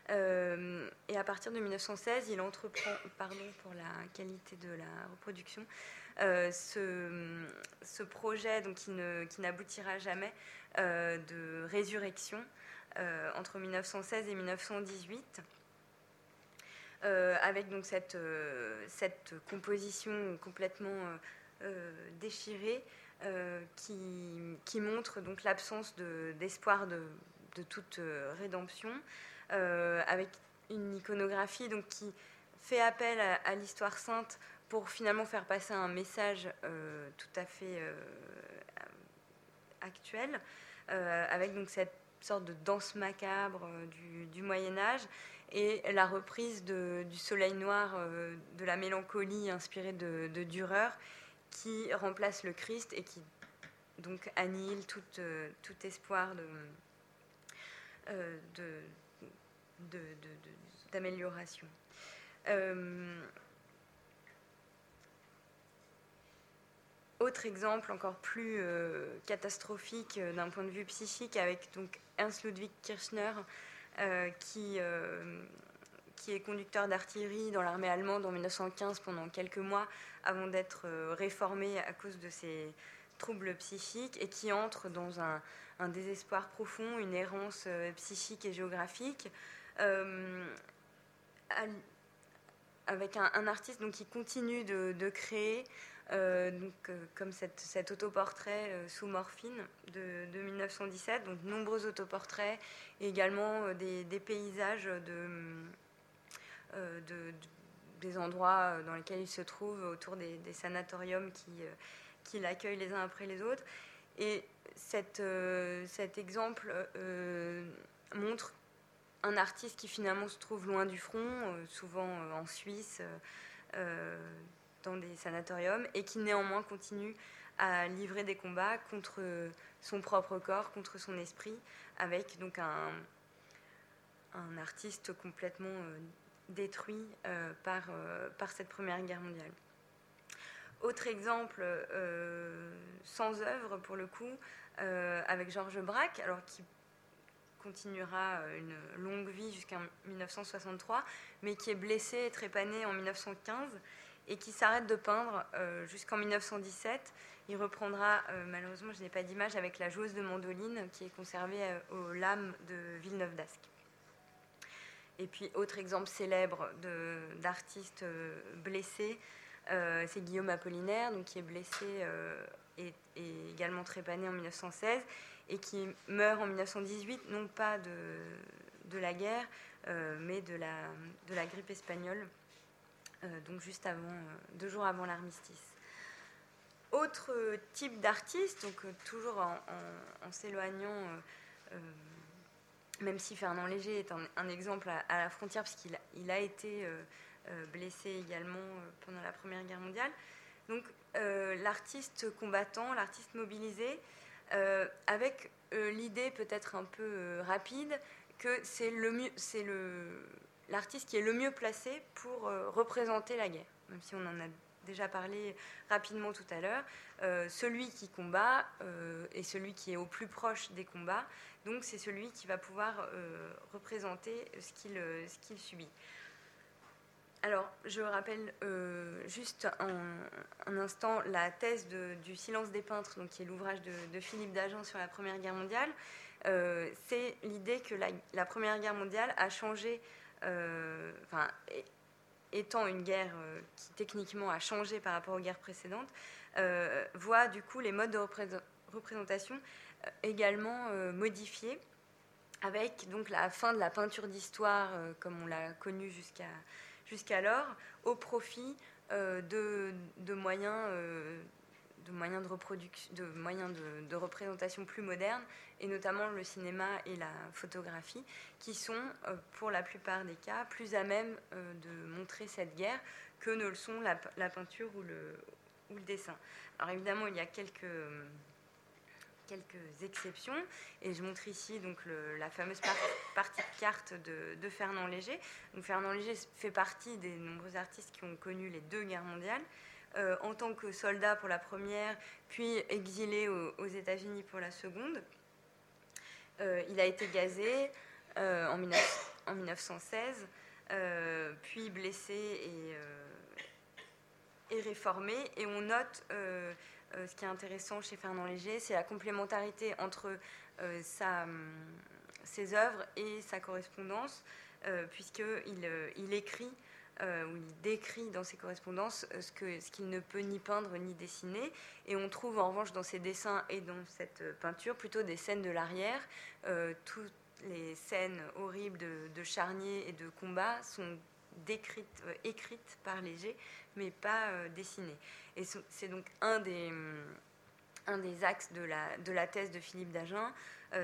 Euh, et à partir de 1916, il entreprend, pardon pour la qualité de la reproduction, euh, ce, ce, projet donc, qui n'aboutira jamais euh, de résurrection entre 1916 et 1918. avec donc cette, cette composition complètement euh, déchiré euh, qui, qui, montre donc l'absence d'espoir de, de, toute euh, rédemption, avec une iconographie donc, qui fait appel à, l'histoire sainte pour finalement faire passer un message tout à fait actuel, avec donc cette sorte de danse macabre du, Moyen Âge et la reprise du Soleil noir, de la mélancolie inspirée de, Dürer, qui remplace le Christ et qui donc annihile tout, euh, espoir euh, d'amélioration. Euh, autre exemple encore plus catastrophique d'un point de vue psychique avec donc Ernst Ludwig Kirchner qui qui est conducteur d'artillerie dans l'armée allemande en 1915 pendant quelques mois avant d'être euh, réformé à cause de ses troubles psychiques et qui entre dans un, désespoir profond, une errance euh, psychique et géographique. Euh, avec un, artiste donc, qui continue de, créer, donc, comme cet autoportrait sous morphine de, 1917, donc nombreux autoportraits également des, paysages de, euh, de, des endroits euh, dans lesquels il se trouve, autour des, sanatoriums qui, euh, qui l'accueillent les uns après les autres. Et cette, cet exemple montre un artiste qui finalement se trouve loin du front, souvent en Suisse, dans des sanatoriums, et qui néanmoins continue à livrer des combats contre son propre corps, contre son esprit, avec donc un, artiste complètement détruit euh, par, euh, par cette Première Guerre mondiale. Autre exemple euh, sans œuvre pour le coup, avec Georges Braque, alors qui continuera une longue vie jusqu'en 1963, mais qui est blessé et trépané en 1915 et qui s'arrête de peindre jusqu'en 1917. Il reprendra, malheureusement je n'ai pas d'image, avec la joueuse de mandoline qui est conservée au LAM de Villeneuve d'Ascq. Et puis, autre exemple célèbre d'artiste euh, blessé, euh, c'est Guillaume Apollinaire, donc, qui est blessé euh, et, également trépané en 1916 et qui meurt en 1918, non pas de, la guerre, mais de la grippe espagnole donc juste avant, deux jours avant l'armistice. Autre type d'artiste, donc toujours en, s'éloignant, même si Fernand Léger est un, exemple à, la frontière, puisqu'il il a été blessé également pendant la Première Guerre mondiale. Donc l'artiste combattant, l'artiste mobilisé, avec l'idée peut-être un peu rapide que c'est le mieux, c'est le l'artiste qui est le mieux placé pour euh, représenter la guerre, même si on en a déjà parlé rapidement tout à l'heure. Euh, celui qui combat euh, est celui qui est au plus proche des combats, donc c'est celui qui va pouvoir représenter ce qu'il subit. Alors, je rappelle juste un, instant la thèse du silence des peintres, qui est l'ouvrage de, Philippe Dagen sur la Première Guerre mondiale. c'est l'idée que la, Première Guerre mondiale a changé euh, enfin, étant une guerre euh, qui techniquement a changé par rapport aux guerres précédentes, euh, voit du coup les modes de représentation également modifiés avec donc la fin de la peinture d'histoire comme on l'a connue jusqu'à jusqu'alors au profit de, de, moyens de moyens de, de, moyens de, représentation plus modernes, et notamment le cinéma et la photographie, qui sont, euh, pour la plupart des cas, plus à même euh, de montrer cette guerre que ne le sont la, peinture ou le, dessin. Alors évidemment, il y a quelques, quelques exceptions, et je montre ici donc la fameuse partie de carte de, de Fernand Léger. Donc Fernand Léger fait partie des nombreux artistes qui ont connu les deux guerres mondiales. Euh, en tant que soldat pour la première, puis exilé aux, États-Unis pour la seconde. Euh, il a été gazé euh, en, 1916, puis blessé et, réformé. Et on note ce qui est intéressant chez Fernand Léger, c'est la complémentarité entre ses œuvres et sa correspondance, puisqu'il il écrit où il décrit dans ses correspondances euh, ce qu'il ne peut ni peindre ni dessiner. Et on trouve en revanche dans ses dessins et dans cette euh, peinture plutôt des scènes de l'arrière. toutes les scènes horribles de, de, charniers et de combats sont décrites, écrites par Léger, mais pas dessinées. Et c'est donc un des, axes de la, thèse de Philippe Dagen,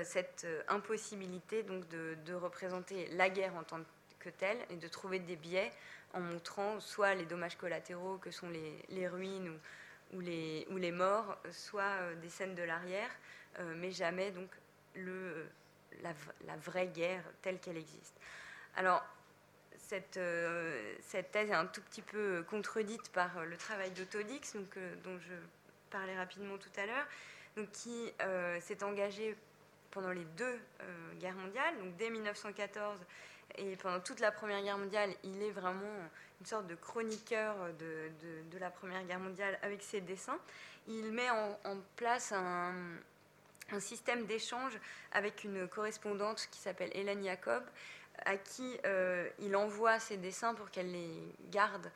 cette impossibilité donc de, représenter la guerre en tant que telle et de trouver des biais en montrant soit les dommages collatéraux que sont les, ruines ou, les, morts, soit euh, des scènes de l'arrière, euh, mais jamais donc la, vraie guerre telle qu'elle existe. Alors, cette, euh, thèse est un tout petit peu contredite par le travail d'Autodix, donc, dont je parlais rapidement tout à l'heure, qui s'est engagé pendant les deux guerres mondiales, donc dès 1914 et pendant toute la Première Guerre mondiale, il est vraiment une sorte de chroniqueur de, la Première Guerre mondiale avec ses dessins. Il met en, place un, système d'échange avec une correspondante qui s'appelle Hélène Jacob, à qui euh, il envoie ses dessins pour qu'elle les garde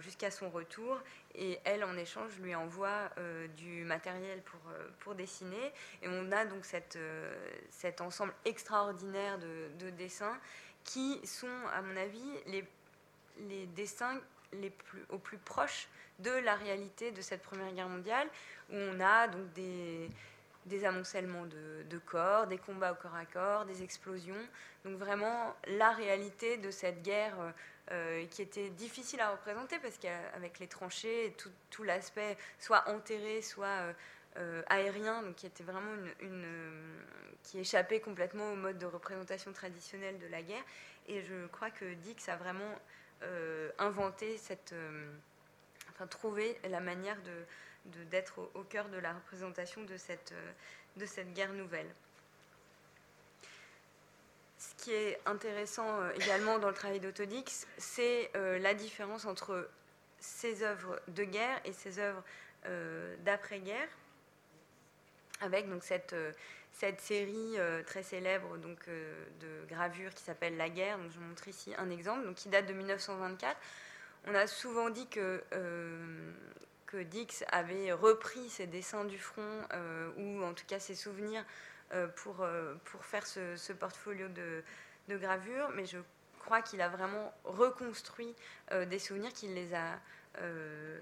jusqu'à son retour. Et elle, en échange, lui envoie euh, du matériel pour, pour dessiner. Et on a donc cet ensemble extraordinaire de, de dessins qui sont, à mon avis, les, les dessins les plus, au plus proches de la réalité de cette Première Guerre mondiale, où on a donc des, des amoncellements de, corps, des combats au corps à corps, des explosions. Donc vraiment la réalité de cette guerre euh, qui était difficile à représenter parce qu'avec les tranchées, tout, tout l'aspect soit enterré, soit euh, euh, aérien, donc qui était vraiment une, qui échappait complètement au mode de représentation traditionnel de la guerre. Et je crois que Dix a vraiment inventé cette, enfin trouvé la manière de, d'être au, cœur de la représentation de cette, de cette guerre nouvelle. Ce qui est intéressant également dans le travail d'Autodix, c'est la différence entre ses œuvres de guerre et ses œuvres d'après-guerre avec donc cette, euh, série euh, très célèbre euh, de gravures qui s'appelle La guerre. Je montre ici un exemple qui date de 1924. On a souvent dit que, que Dix avait repris ses dessins du front, ou en tout cas ses souvenirs, pour, pour faire ce, ce portfolio de, de gravures, mais je crois qu'il a vraiment reconstruit des souvenirs, qu'il les a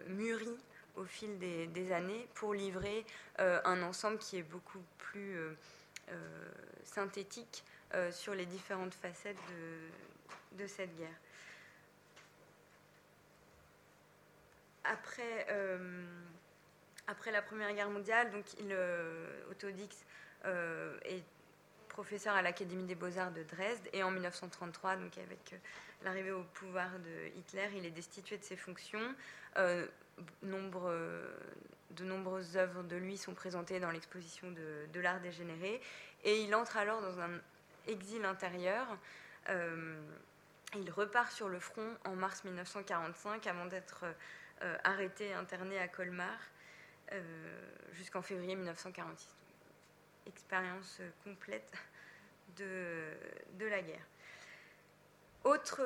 mûris au fil des, années pour livrer un ensemble qui est beaucoup plus synthétique sur les différentes facettes de cette guerre. après, euh, après la Première Guerre mondiale, donc il, euh, euh, est professeur à l'Académie des Beaux-Arts de Dresde et en 1933, donc avec l'arrivée au pouvoir de Hitler, il est destitué de ses fonctions. nombre, de nombreuses œuvres de lui sont présentées dans l'exposition de, l'art dégénéré et il entre alors dans un exil intérieur. il repart sur le front en mars 1945 avant d'être euh, arrêté et interné à Colmar euh, jusqu'en février 1946. Expérience complète de, la guerre. Autre,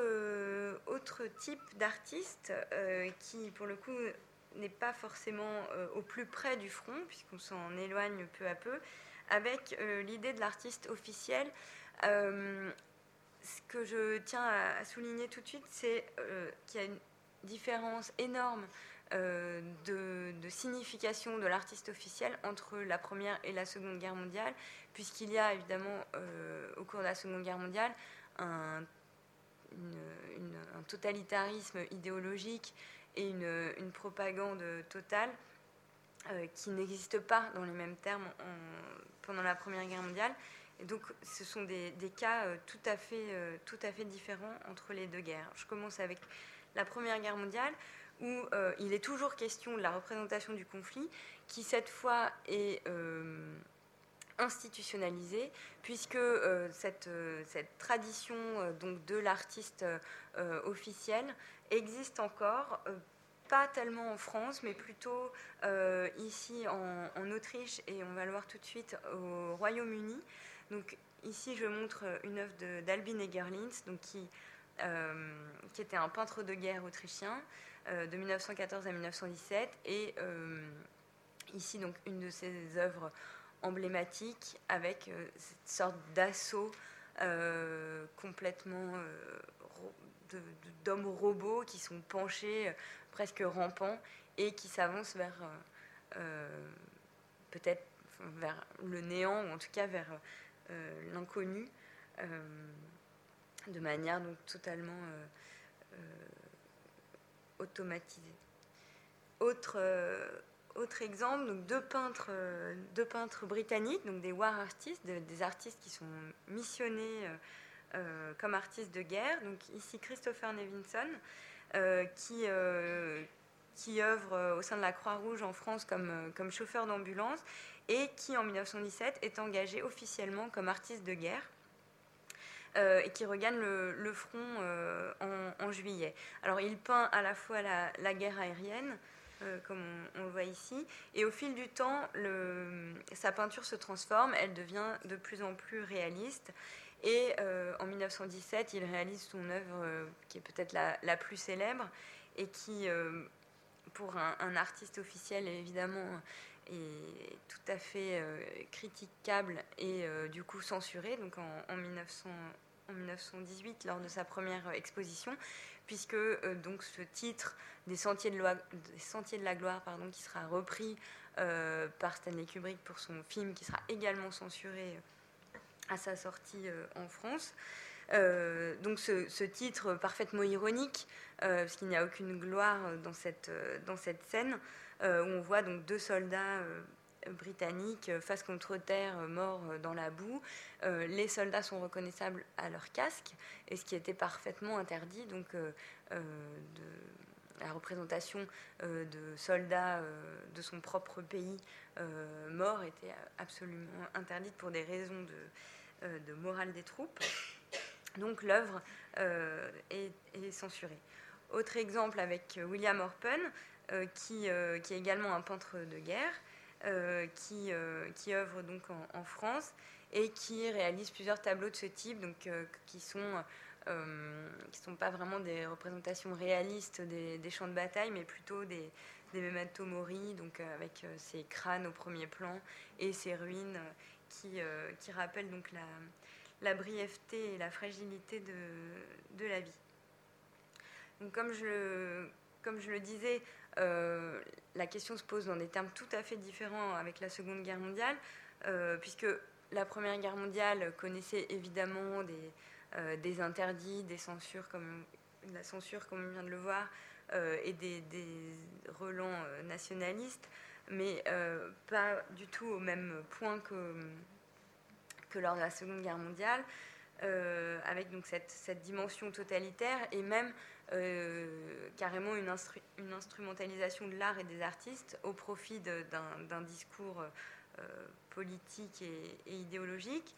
autre type d'artiste euh, qui, pour le coup, n'est pas forcément au plus près du front, puisqu'on s'en éloigne peu à peu, avec l'idée de l'artiste officiel. ce que je tiens à, souligner tout de suite, c'est qu'il y a une différence énorme euh, de, signification de l'artiste officiel entre la Première et la Seconde Guerre mondiale, puisqu'il y a évidemment euh, au cours de la Seconde Guerre mondiale un, totalitarisme idéologique et une, propagande totale euh, qui n'existe pas dans les mêmes termes pendant la Première Guerre mondiale. Et donc, ce sont des, cas tout, à fait, tout à fait différents entre les deux guerres. Je commence avec la Première Guerre mondiale, où euh, il est toujours question de la représentation du conflit, qui cette fois est euh, institutionnalisée, puisque euh, cette, cette, tradition donc, de l'artiste officiel existe encore pas tellement en France, mais plutôt ici en, Autriche et on va le voir tout de suite au Royaume-Uni. Donc ici, je montre une œuvre d'Albin Egerlins, donc qui qui était un peintre de guerre autrichien de 1914 à 1917. Et euh, ici, donc, une de ses œuvres emblématiques avec cette sorte d'assaut complètement d'hommes robots qui sont penchés, presque rampants, et qui s'avancent vers peut-être vers le néant, ou en tout cas vers l'inconnu de manière donc totalement euh, euh, automatisée. Autre, euh, exemple, donc deux, peintres, britanniques, donc des war artists, des artistes qui sont missionnés comme artistes de guerre. Ici Christopher Nevinson, qui, œuvre au sein de la Croix-Rouge en France comme chauffeur d'ambulance et qui en 1917 est engagé officiellement comme artiste de guerre. Euh, et qui regagne le, front euh, en, juillet. Alors il peint à la fois la, guerre aérienne, euh, comme on, le voit ici, et au fil du temps, sa peinture se transforme, elle devient de plus en plus réaliste. Et en 1917, il réalise son œuvre qui est peut-être la, plus célèbre et qui, pour un, artiste officiel, évidemment, est tout à fait critiquable et du coup censuré. Donc en, en 1900 en 1918 lors de sa première euh, exposition, puisque euh, donc ce titre des Sentiers de, des Sentiers de la Gloire, pardon, qui sera repris euh, par Stanley Kubrick pour son film, qui sera également censuré à sa sortie en France. donc ce, titre parfaitement ironique, parce qu'il n'y a aucune gloire dans cette, dans cette scène, où on voit donc deux soldats britanniques euh, face contre terre, euh, morts euh, dans la boue. les soldats sont reconnaissables à leur casque, et ce qui était parfaitement interdit, donc la représentation de soldats de son propre pays morts était absolument interdite pour des raisons de, morale des troupes. Donc l'œuvre est, censurée. Autre exemple avec William Orpen, qui, qui, est également un peintre de guerre, qui, euh, qui œuvre donc en, France et qui réalise plusieurs tableaux de ce type, donc, euh, qui qui sont pas vraiment des représentations réalistes des, champs de bataille, mais plutôt des, des mori, donc avec ces crânes au premier plan et ces ruines qui, qui rappellent donc la, brièveté et la fragilité de, la vie. Donc, comme, je, comme je le disais, la question se pose dans des termes tout à fait différents avec la Seconde Guerre mondiale, puisque la Première Guerre mondiale connaissait évidemment des, euh, interdits, des censures, comme la censure, comme on vient de le voir, euh, et des, relents euh, nationalistes, mais pas du tout au même point que, que lors de la Seconde Guerre mondiale, avec donc cette, cette, dimension totalitaire et même carrément une, instrumentalisation de l'art et des artistes au profit d'un discours politique et, idéologique.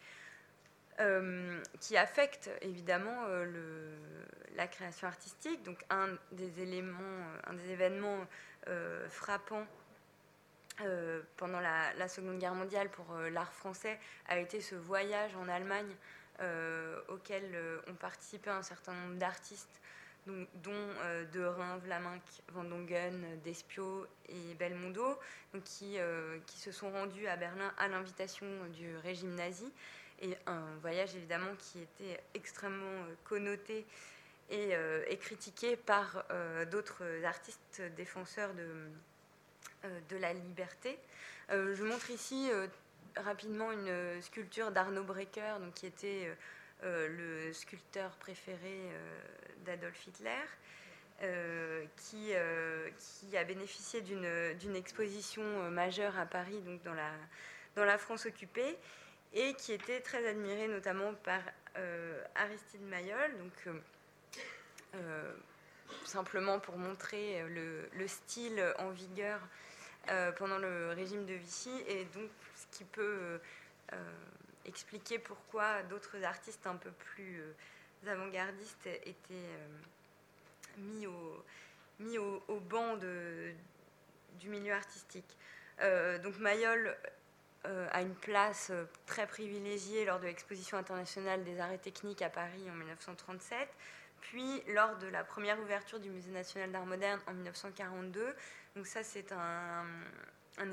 Euh, qui affecte évidemment euh, la création artistique. Donc un des éléments, euh, un des événements frappants pendant la, Seconde Guerre mondiale pour l'art français a été ce voyage en Allemagne auquel ont participé un certain nombre d'artistes, dont, De Rhin, Vlaminck, Van Dongen, Despio et Belmondo, qui, qui se sont rendus à Berlin à l'invitation du régime nazi et un voyage évidemment qui était extrêmement euh, connoté et, euh, critiqué par euh, d'autres artistes défenseurs de, de la liberté. je montre ici rapidement une sculpture d'Arnaud Brecker, donc, qui était le sculpteur préféré d'Adolf Hitler. qui, qui, a bénéficié d'une exposition majeure à Paris, donc dans la, France occupée, et qui était très admiré notamment par euh, Aristide Mayol, donc euh, euh, simplement pour montrer le, style en vigueur pendant le régime de Vichy, et donc ce qui peut expliquer pourquoi d'autres artistes un peu plus avant-gardistes étaient mis au, mis au, banc de, du milieu artistique. donc Mayol euh, à une place euh, très privilégiée lors de l'exposition internationale des arts techniques à Paris en 1937, puis lors de la première ouverture du Musée national d'art moderne en 1942. Donc ça, c'est un,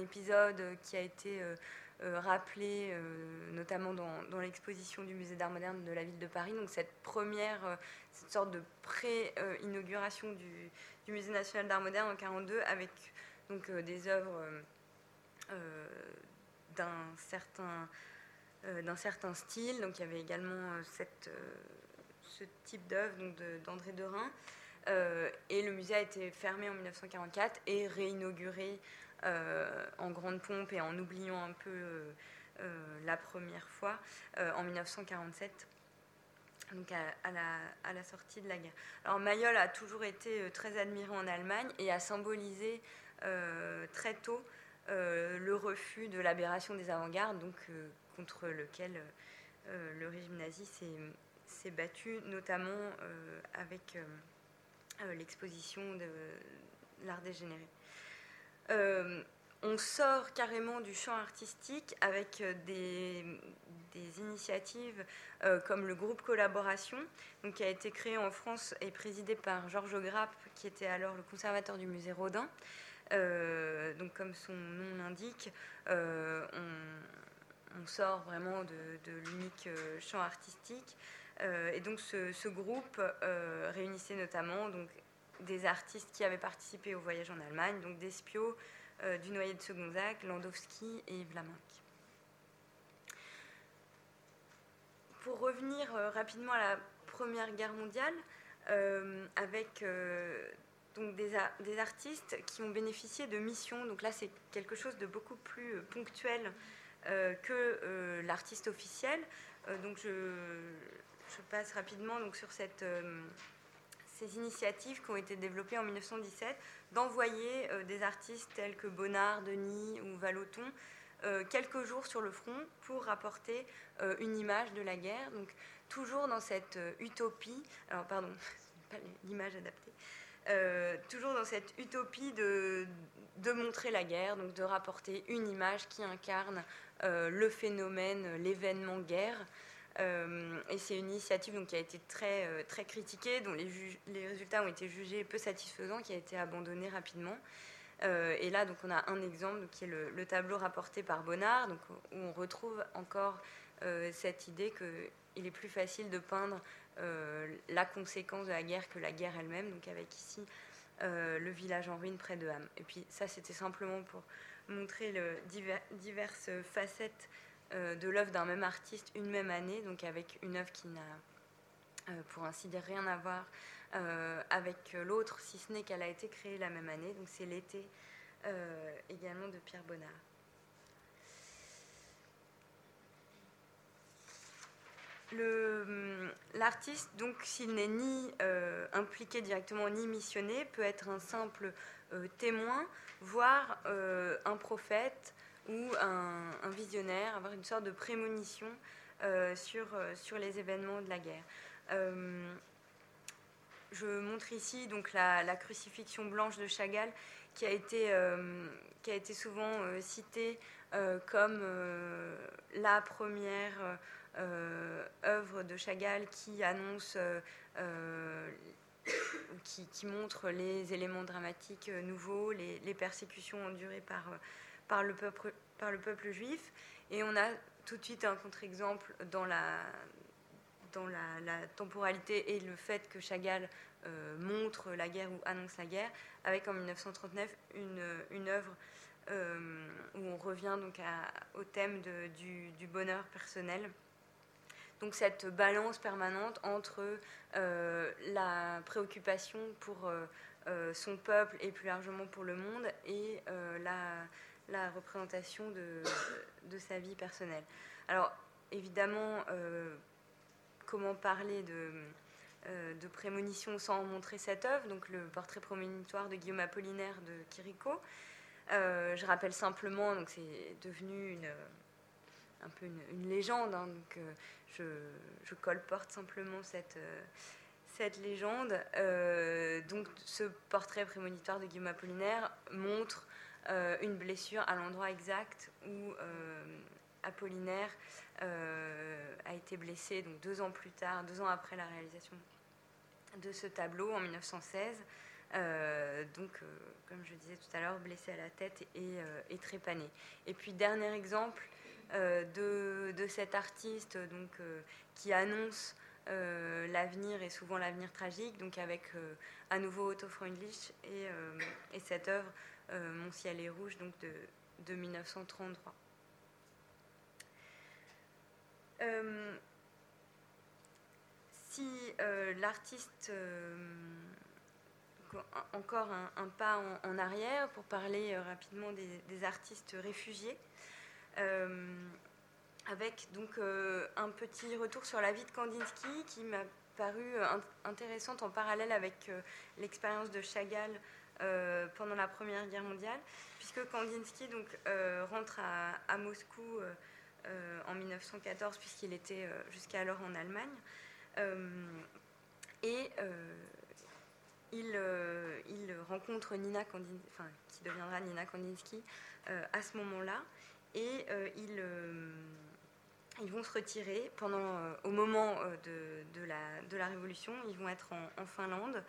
épisode qui a été euh, rappelé notamment dans, l'exposition du Musée d'art moderne de la ville de Paris. Donc cette première, cette sorte de pré-inauguration du, Musée national d'art moderne en 1942 avec donc, des œuvres d'un certain, euh, d'un certain style. Donc il y avait également euh, cette, euh, ce type d'œuvre d'André Derain. et le musée a été fermé en 1944 et réinauguré en grande pompe et en oubliant un peu la première fois en 1947 donc à, la, sortie de la guerre. Alors Mayol a toujours été très admiré en Allemagne et a symbolisé très tôt euh, le refus de l'aberration des avant-gardes, donc euh, contre lequel euh, le régime nazi s'est battu, notamment avec l'exposition de l'art dégénéré. On sort carrément du champ artistique avec des, initiatives comme le groupe Collaboration, donc, qui a été créé en France et présidé par Georges Grappe, qui était alors le conservateur du musée Rodin. Euh, donc comme son nom l'indique, euh, on, sort vraiment de, l'unique euh, champ artistique. et donc ce, groupe réunissait notamment donc, des artistes qui avaient participé au voyage en Allemagne, donc Despio, du Noyer de Segonzac, Landowski et Yves Pour revenir rapidement à la Première Guerre mondiale, avec donc des, artistes qui ont bénéficié de missions. Donc là, c'est quelque chose de beaucoup plus euh, ponctuel euh, que euh, l'artiste officiel. donc je, passe rapidement donc, sur cette, ces initiatives qui ont été développées en 1917 d'envoyer des artistes tels que Bonnard, Denis ou Valoton quelques jours sur le front pour rapporter une image de la guerre. Donc toujours dans cette utopie, alors pardon, l'image adaptée, euh, toujours dans cette utopie de, de, montrer la guerre, donc de rapporter une image qui incarne euh, le phénomène, l'événement guerre. Euh, et c'est une initiative donc, qui a été très, très critiquée, dont les, les, résultats ont été jugés peu satisfaisants, qui a été abandonnée rapidement. et là, donc, on a un exemple qui est le, tableau rapporté par Bonnard, donc, où on retrouve encore cette idée il est plus facile de peindre la conséquence de la guerre que la guerre elle-même, donc avec ici le village en ruine près de Ham. Et puis ça, c'était simplement pour montrer le diverses facettes de l'œuvre d'un même artiste une même année, donc avec une œuvre qui n'a, pour ainsi dire, rien à voir avec l'autre, si ce n'est qu'elle a été créée la même année. Donc c'est l'été également de Pierre Bonnard. Hum, l'artiste, donc, s'il n'est ni euh, impliqué directement ni missionné, peut être un simple euh, témoin, voire euh, un prophète ou un, visionnaire, avoir une sorte de prémonition sur, sur les événements de la guerre. Hum, je montre ici donc la, crucifixion blanche de Chagall qui a été, qui a été souvent citée comme la première euh, œuvre de Chagall qui annonce, euh, euh, qui, montre les éléments dramatiques nouveaux, les, persécutions endurées par, par, le peuple, juif. Et on a tout de suite un contre-exemple dans la, dans la, temporalité et le fait que Chagall montre la guerre ou annonce la guerre, avec en 1939 une, une œuvre où on revient donc au thème du, bonheur personnel donc cette balance permanente entre euh, la préoccupation pour euh, euh, son peuple et plus largement pour le monde et la, représentation de, de, sa vie personnelle. Alors évidemment, comment parler de, de prémonition sans montrer cette œuvre, donc le portrait prémonitoire de Guillaume Apollinaire de Quirico. je rappelle simplement, donc c'est devenu une, un peu une, légende, hein, donc je, colporte simplement cette, euh, cette légende. Euh, donc, ce portrait prémonitoire de Guillaume Apollinaire montre euh, une blessure à l'endroit exact où Apollinaire a été blessé, donc deux ans plus tard, deux ans après la réalisation de ce tableau en 1916. donc, comme je disais tout à l'heure, blessé à la tête et, et trépané. Et puis, dernier exemple, euh, de, cet artiste donc, euh, qui annonce euh, l'avenir et souvent l'avenir tragique, donc avec à nouveau Otto Freundlich et, et cette œuvre Mon ciel est rouge de, de 1933. si l'artiste encore un, pas en, arrière pour parler rapidement des artistes réfugiés. Euh, avec donc euh, un petit retour sur la vie de Kandinsky qui m'a paru euh, intéressante en parallèle avec l'expérience de Chagall pendant la Première Guerre mondiale, puisque Kandinsky donc, rentre à, Moscou en 1914, puisqu'il était jusqu'alors en Allemagne. et il, rencontre Nina Kandinsky, qui deviendra Nina Kandinsky à ce moment-là et euh, ils, euh, vont se retirer pendant, euh, au moment de, la, révolution. Ils vont être en, Finlande.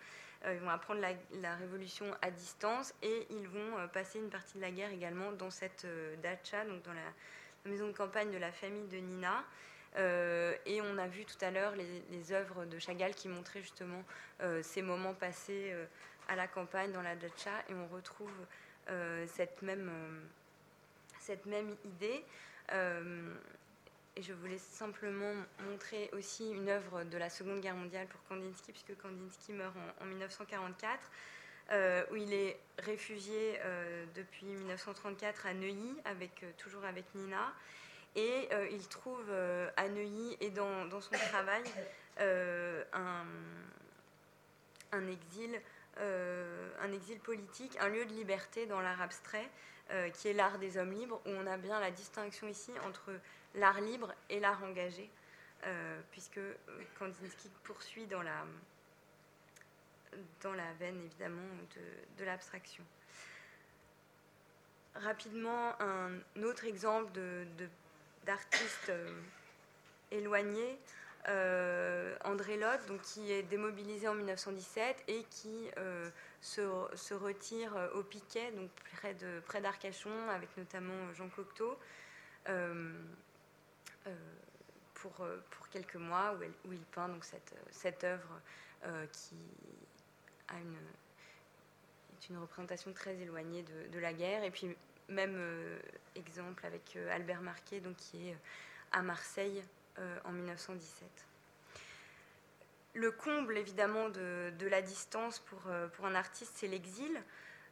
Ils vont apprendre la, révolution à distance et ils vont passer une partie de la guerre également dans cette dacha, donc dans la, maison de campagne de la famille de Nina. et on a vu tout à l'heure les, les, œuvres de Chagall qui montraient justement ces moments passés à la campagne, dans la dacha, et on retrouve cette même cette même idée. Euh, et je voulais simplement montrer aussi une œuvre de la Seconde Guerre mondiale pour Kandinsky, puisque Kandinsky meurt en, 1944, euh, où il est réfugié euh, depuis 1934 à Neuilly, avec, toujours avec Nina. Et il trouve à Neuilly et dans, son travail un, exil, un exil politique, un lieu de liberté dans l'art abstrait, euh, qui est l'art des hommes libres, où on a bien la distinction ici entre l'art libre et l'art engagé, euh, puisque euh, Kandinsky poursuit dans la, dans la veine évidemment de, l'abstraction. Rapidement, un autre exemple d'artiste éloigné, André Lotte, donc, qui est démobilisé en 1917 et qui se, retire euh, au Piquet, donc près, de, près d'Arcachon, avec notamment Jean Cocteau, euh, euh, pour, pour quelques mois où, il peint donc cette, cette œuvre qui est une représentation très éloignée de, de la guerre. Et puis même exemple avec Albert Marquet, donc, qui est à Marseille en 1917 le comble évidemment de, la distance pour, pour un artiste, c'est l'exil.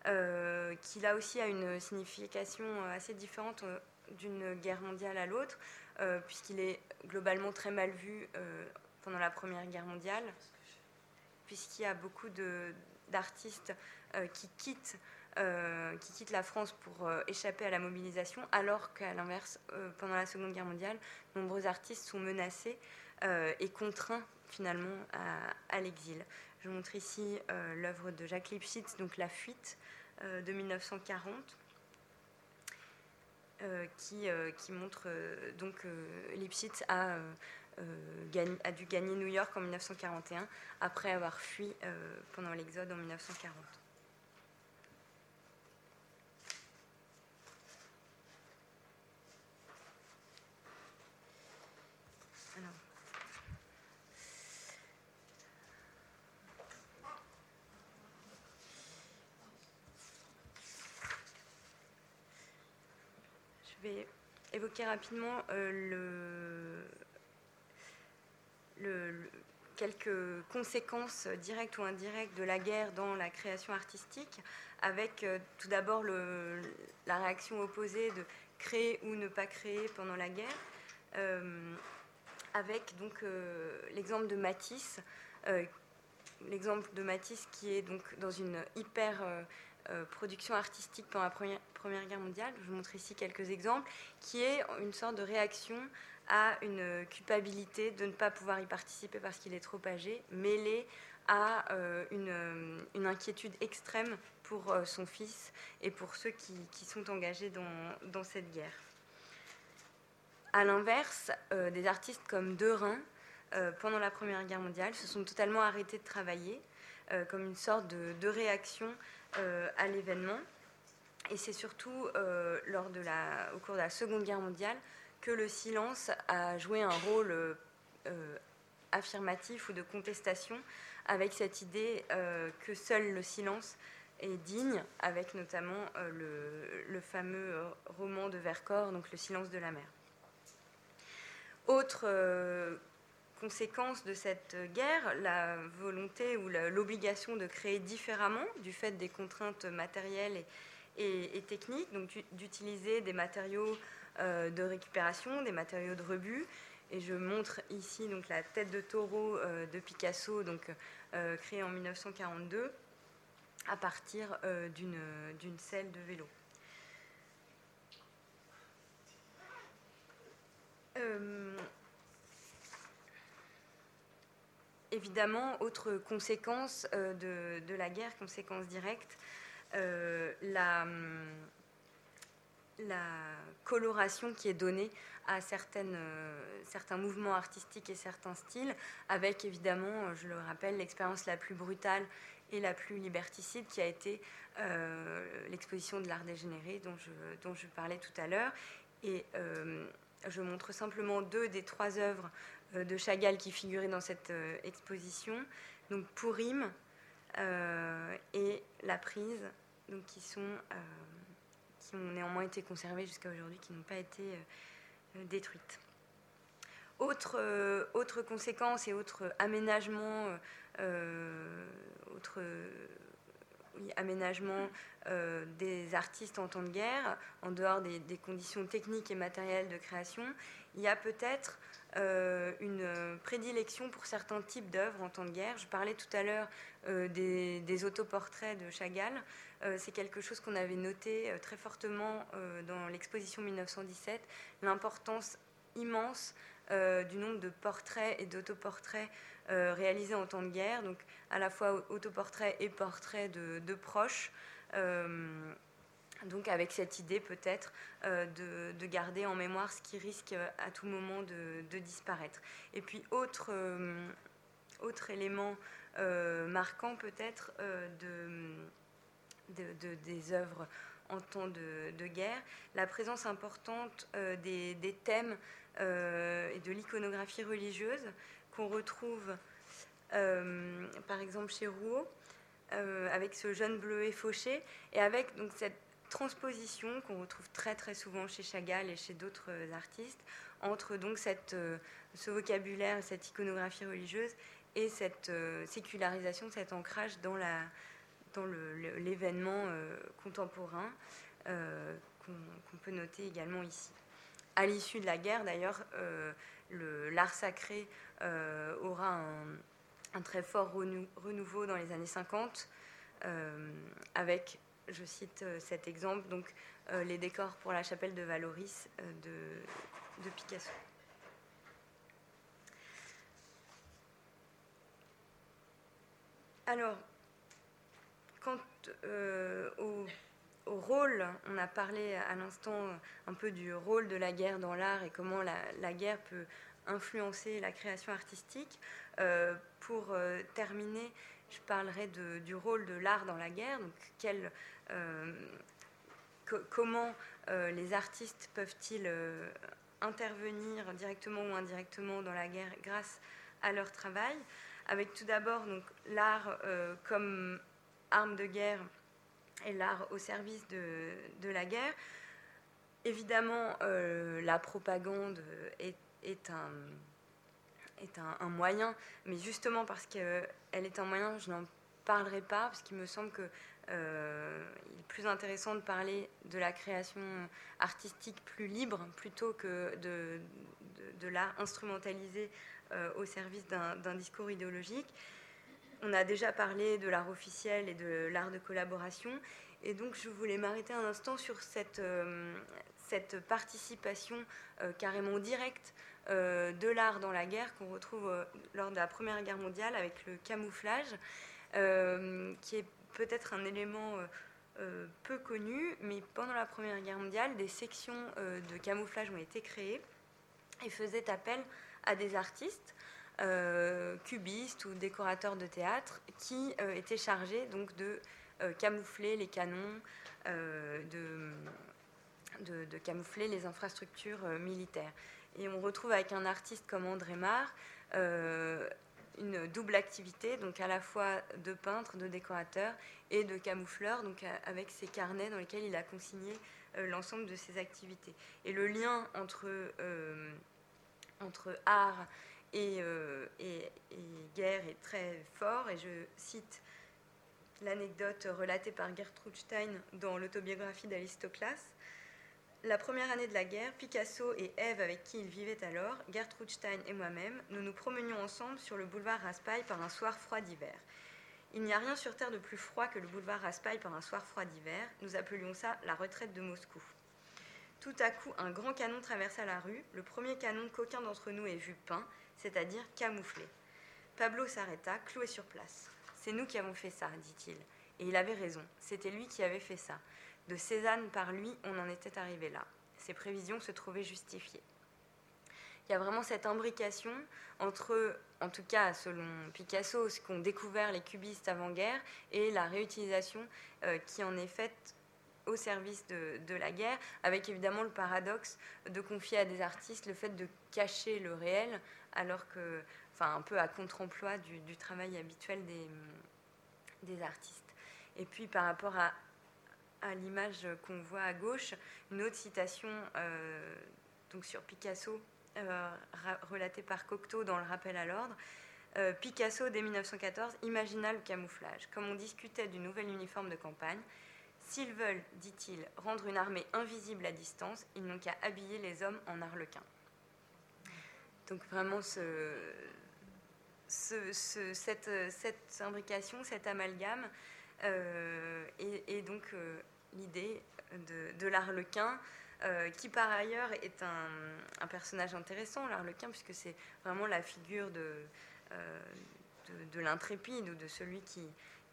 Euh, qui là aussi a une signification euh, assez différente euh, d'une guerre mondiale à l'autre, puisqu'il est globalement très mal vu pendant la Première Guerre mondiale, puisqu'il y a beaucoup d'artistes qui quittent qui quittent la France pour échapper à la mobilisation, alors qu'à l'inverse, pendant la Seconde Guerre mondiale, nombreux artistes sont menacés et contraints finalement à, l'exil. Je montre ici l'œuvre de Jacques Lipschitz, donc La Fuite, euh, de 1940. Euh, qui, euh, montre donc Lipschitz a, dû gagner New York en 1941 après avoir fui pendant l'exode en 1940. Rapidement euh, le, quelques conséquences directes ou indirectes de la guerre dans la création artistique, avec euh, tout d'abord la réaction opposée de créer ou ne pas créer pendant la guerre, euh, avec donc l'exemple de Matisse, l'exemple de Matisse qui est donc dans une hyper production artistique pendant la première, Guerre mondiale. Je vous montre ici quelques exemples, qui est une sorte de réaction à une culpabilité de ne pas pouvoir y participer parce qu'il est trop âgé, mêlée à euh, une, inquiétude extrême pour euh, son fils et pour ceux qui, sont engagés dans, cette guerre. À l'inverse, des artistes comme Derain, pendant la Première Guerre mondiale, se sont totalement arrêtés de travailler comme une sorte de, réaction euh, à l'événement. Et c'est surtout euh, lors de la, au cours de la Seconde Guerre mondiale que le silence a joué un rôle euh, affirmatif ou de contestation, avec cette idée que seul le silence est digne, avec notamment le, fameux roman de Vercors, donc Le silence de la mer. Autre conséquence de cette guerre, la volonté ou l'obligation de créer différemment du fait des contraintes matérielles et, techniques, donc d'utiliser des matériaux euh, de récupération, des matériaux de rebut. Et je montre ici donc la tête de taureau euh, de Picasso, donc euh, créée en 1942 à partir d'une selle de vélo. Évidemment, autre conséquence euh, de, la guerre, conséquence directe, euh, la, coloration qui est donnée à euh, certains mouvements artistiques et certains styles, avec évidemment, je le rappelle, l'expérience la plus brutale et la plus liberticide qui a été l'exposition de l'art dégénéré dont je, parlais tout à l'heure. Et je montre simplement deux des trois œuvres de Chagall qui figuraient dans cette euh, exposition, donc Pourim euh, et La Prise, qui, ont néanmoins été conservées jusqu'à aujourd'hui, qui n'ont pas été détruites. Autre, autre conséquence et autre aménagement, autre aménagement des artistes en temps de guerre, en dehors des, conditions techniques et matérielles de création, il y a peut-être euh, une prédilection pour certains types d'œuvres en temps de guerre. Je parlais tout à l'heure euh, des, autoportraits de Chagall. Euh, c'est quelque chose qu'on avait noté très fortement dans l'exposition 1917, l'importance immense du nombre de portraits et d'autoportraits réalisés en temps de guerre, donc à la fois autoportraits et portraits de, proches. Donc avec cette idée peut-être euh, de, garder en mémoire ce qui risque euh, à tout moment de, disparaître. Et puis autre, euh, autre élément marquant peut-être de, des œuvres en temps de, guerre, la présence importante des, des, thèmes et de l'iconographie religieuse qu'on retrouve par exemple chez Rouault, avec ce jeune bleuet fauché, et avec donc cette transposition qu'on retrouve très très souvent chez Chagall et chez d'autres artistes entre donc cette, euh, ce vocabulaire, cette iconographie religieuse et cette euh, sécularisation, cet ancrage dans, la, l'événement euh, contemporain qu'on, peut noter également ici. À l'issue de la guerre, d'ailleurs, l'art sacré aura un, très fort renouveau dans les années 50, avec je cite euh, cet exemple, donc euh, les décors pour la chapelle de Valoris euh, de, Picasso. Alors, quant au, rôle, on a parlé à l'instant un peu du rôle de la guerre dans l'art et comment la, guerre peut influencer la création artistique. pour terminer, je parlerai du rôle de l'art dans la guerre, euh, comment euh, les artistes peuvent-ils euh, intervenir directement ou indirectement dans la guerre grâce à leur travail, avec tout d'abord l'art comme arme de guerre et l'art au service de, la guerre. Évidemment, la propagande est, un, moyen, mais justement parce qu'elle est un moyen, je n'en parlerai pas, parce qu'il me semble que euh, est plus intéressant de parler de la création artistique plus libre plutôt que de, de, l'art instrumentalisé euh, au service d'un discours idéologique. On a déjà parlé de l'art officiel et de l'art de collaboration. Et donc je voulais m'arrêter un instant sur cette, euh, participation carrément directe de l'art dans la guerre qu'on retrouve lors de la Première Guerre mondiale avec le camouflage, qui est peut-être un élément euh, euh, peu connu, mais pendant la Première Guerre mondiale, des sections euh, de camouflage ont été créées et faisaient appel à des artistes, cubistes ou décorateurs de théâtre, qui étaient chargés donc de camoufler les canons, de, camoufler les infrastructures militaires. Et on retrouve avec un artiste comme André Marr une double activité, donc à la fois de peintre, de décorateur et de camoufleur, donc avec ses carnets dans lesquels il a consigné euh, l'ensemble de ses activités. Et le lien entre, euh, entre art euh, et, guerre est très fort, et je cite l'anecdote relatée par Gertrude Stein dans l'autobiographie d'Aristoclas. La première année de la guerre, Picasso et Ève, avec qui il vivait alors, Gertrude Stein et moi-même, nous nous promenions ensemble sur le boulevard Raspail par un soir froid d'hiver. Il n'y a rien sur Terre de plus froid que le boulevard Raspail par un soir froid d'hiver. Nous appelions ça la retraite de Moscou. Tout à coup, un grand canon traversa la rue, le premier canon qu'aucun d'entre nous ait vu peint, c'est-à-dire camouflé. Pablo s'arrêta, cloué sur place. C'est nous qui avons fait ça, dit-il. Et il avait raison, c'était lui qui avait fait ça. De Cézanne par lui, on en était arrivé là. Ses prévisions se trouvaient justifiées. Il y a vraiment cette imbrication entre, en tout cas selon Picasso, ce qu'ont découvert les cubistes avant-guerre et la réutilisation euh, qui en est faite au service de, la guerre, avec évidemment le paradoxe de confier à des artistes le fait de cacher le réel, alors que, enfin, un peu à contre-emploi du, travail habituel des, artistes. Et puis par rapport à à l'image qu'on voit à gauche, une autre citation euh, donc sur Picasso, euh, relatée par Cocteau dans le rappel à l'ordre. Euh, Picasso, dès 1914, imagina le camouflage. Comme on discutait du nouvel uniforme de campagne, s'ils veulent, dit-il, rendre une armée invisible à distance, ils n'ont qu'à habiller les hommes en arlequins. Donc vraiment, ce, cette, imbrication, cet amalgame, et, donc l'idée de, l'arlequin, euh, qui par ailleurs est un, personnage intéressant, l'arlequin, puisque c'est vraiment la figure de, euh, de, l'intrépide ou de celui qui,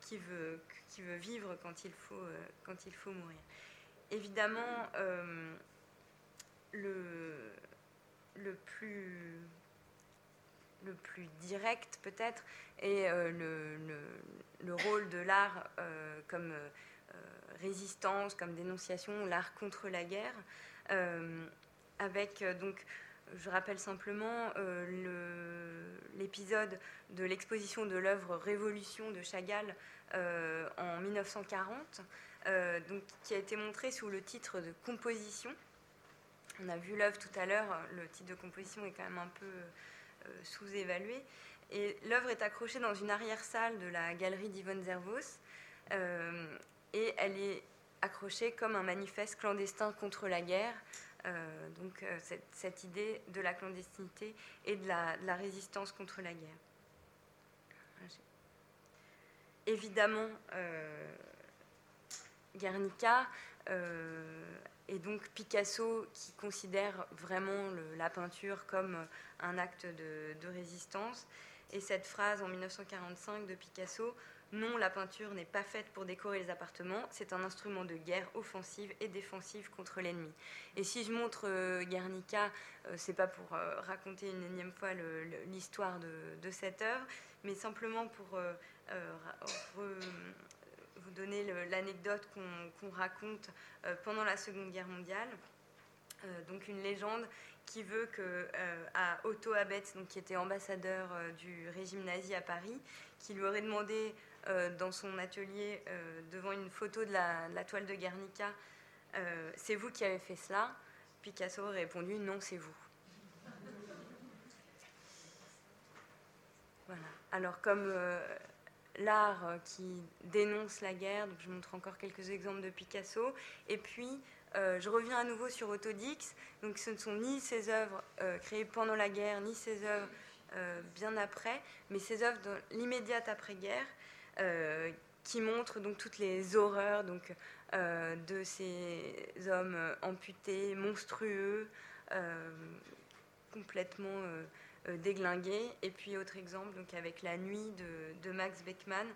qui, veut, qui veut vivre quand il faut, euh, quand il faut mourir. Évidemment, le, le, plus, le plus direct peut-être est le, le, le, rôle de l'art comme résistance, comme dénonciation, l'art contre la guerre, avec donc je rappelle simplement l'épisode de l'exposition de l'œuvre Révolution de Chagall en 1940, donc, qui a été montré sous le titre de Composition. On a vu l'œuvre tout à l'heure, le titre de composition est quand même un peu euh, sous-évalué. Et l'œuvre est accrochée dans une arrière-salle de la galerie d'Yvonne Zervos. Euh, et elle est accrochée comme un manifeste clandestin contre la guerre. Euh, donc cette, idée de la clandestinité et de la résistance contre la guerre. Évidemment, Guernica et donc Picasso qui considère vraiment la peinture comme un acte de, résistance. Et cette phrase en 1945 de Picasso, non, la peinture n'est pas faite pour décorer les appartements, c'est un instrument de guerre offensive et défensive contre l'ennemi. Et si je montre euh, Guernica, euh, c'est pas pour euh, raconter une énième fois l'histoire de, cette œuvre, mais simplement pour vous donner l'anecdote qu'on raconte euh, pendant la Seconde Guerre mondiale. Euh, donc une légende qui veut que euh, à Otto Abetz, qui était ambassadeur du régime nazi à Paris, qui lui aurait demandé dans son atelier devant une photo de la, toile de Guernica, c'est vous qui avez fait cela. Picasso aurait répondu non, c'est vous. Voilà. Alors comme l'art euh, qui dénonce la guerre. Donc je montre encore quelques exemples de Picasso. Et puis, euh, je reviens à nouveau sur Autodix. Donc ce ne sont ni ses œuvres euh, créées pendant la guerre, ni ses œuvres bien après, mais ses œuvres dans l'immédiate après-guerre, qui montrent donc toutes les horreurs donc, de ces hommes amputés, monstrueux, complètement euh, déglingué. Et puis autre exemple, donc avec La Nuit de, Max Beckmann,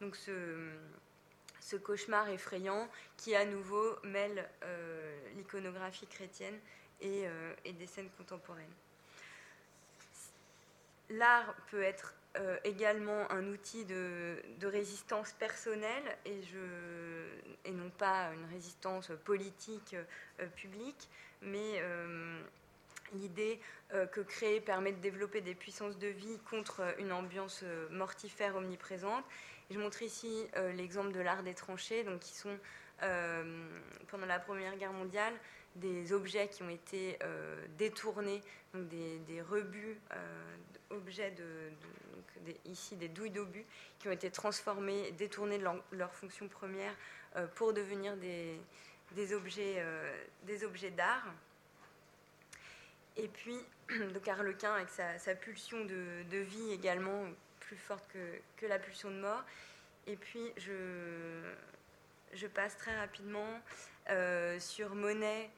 donc ce, cauchemar effrayant qui à nouveau mêle euh, l'iconographie chrétienne euh, et, des scènes contemporaines. L'art peut être également un outil de, résistance personnelle et, non pas une résistance politique publique, mais l'idée euh, que créer permet de développer des puissances de vie contre euh, une ambiance euh, mortifère omniprésente. je montre ici l'exemple de l'art des tranchées, donc qui sont pendant la Première Guerre mondiale des objets qui ont été détournés, donc des, rebuts, objets de, ici des douilles d'obus, qui ont été transformés, détournés de leur, fonction première pour devenir des, des objets d'art. Et puis, donc Harlequin avec sa, pulsion de, vie également plus forte que, la pulsion de mort. Et puis, je, passe très rapidement euh, sur Monet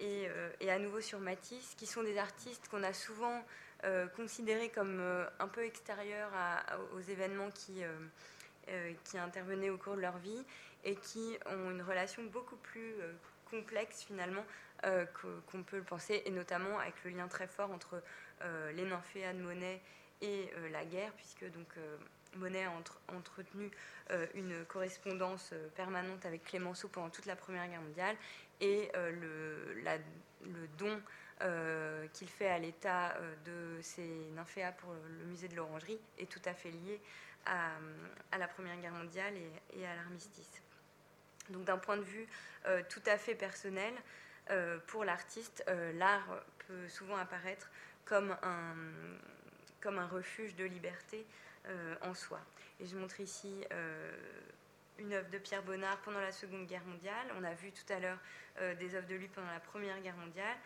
euh, et, à nouveau sur Matisse, qui sont des artistes qu'on a souvent euh, considérés comme un peu extérieurs aux événements qui, qui intervenaient au cours de leur vie et qui ont une relation beaucoup plus complexe finalement euh, qu'on peut le penser, et notamment avec le lien très fort entre euh, les nymphéas de Monet et euh, la guerre, puisque donc Monet a entretenu une correspondance permanente avec Clémenceau pendant toute la Première Guerre mondiale, et le, don qu'il fait à l'État de ces nymphéas pour le musée de l'Orangerie est tout à fait lié à, la Première Guerre mondiale et, à l'armistice. Donc d'un point de vue tout à fait personnel, euh, pour l'artiste, euh, l'art peut souvent apparaître comme un, refuge de liberté euh, en soi. Et je montre ici une œuvre de Pierre Bonnard pendant la Seconde Guerre mondiale. On a vu tout à l'heure des œuvres de lui pendant la Première Guerre mondiale.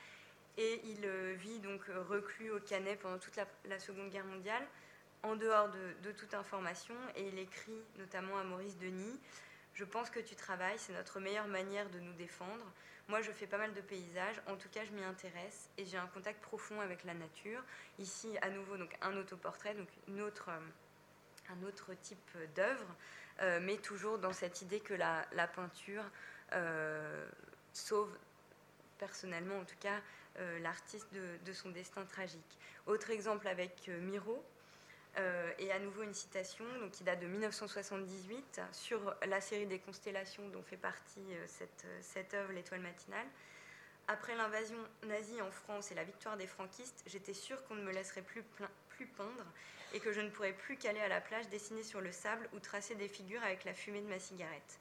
Et il vit donc reclus au Canet pendant toute la, Seconde Guerre mondiale, en dehors de, toute information. Et il écrit notamment à Maurice Denis Je pense que tu travailles, c'est notre meilleure manière de nous défendre. Moi, je fais pas mal de paysages. En tout cas, je m'y intéresse et j'ai un contact profond avec la nature. Ici, à nouveau, donc un autoportrait, donc euh, un autre type d'œuvre, euh, mais toujours dans cette idée que la, peinture euh, sauve personnellement, en tout cas, l'artiste de, son destin tragique. Autre exemple avec Miro. et à nouveau une citation donc, qui date de 1978 sur la série des constellations dont fait partie cette, œuvre, L'étoile matinale. Après l'invasion nazie en France et la victoire des franquistes, j'étais sûre qu'on ne me laisserait plus, plus peindre et que je ne pourrais plus qu'aller à la plage dessiner sur le sable ou tracer des figures avec la fumée de ma cigarette.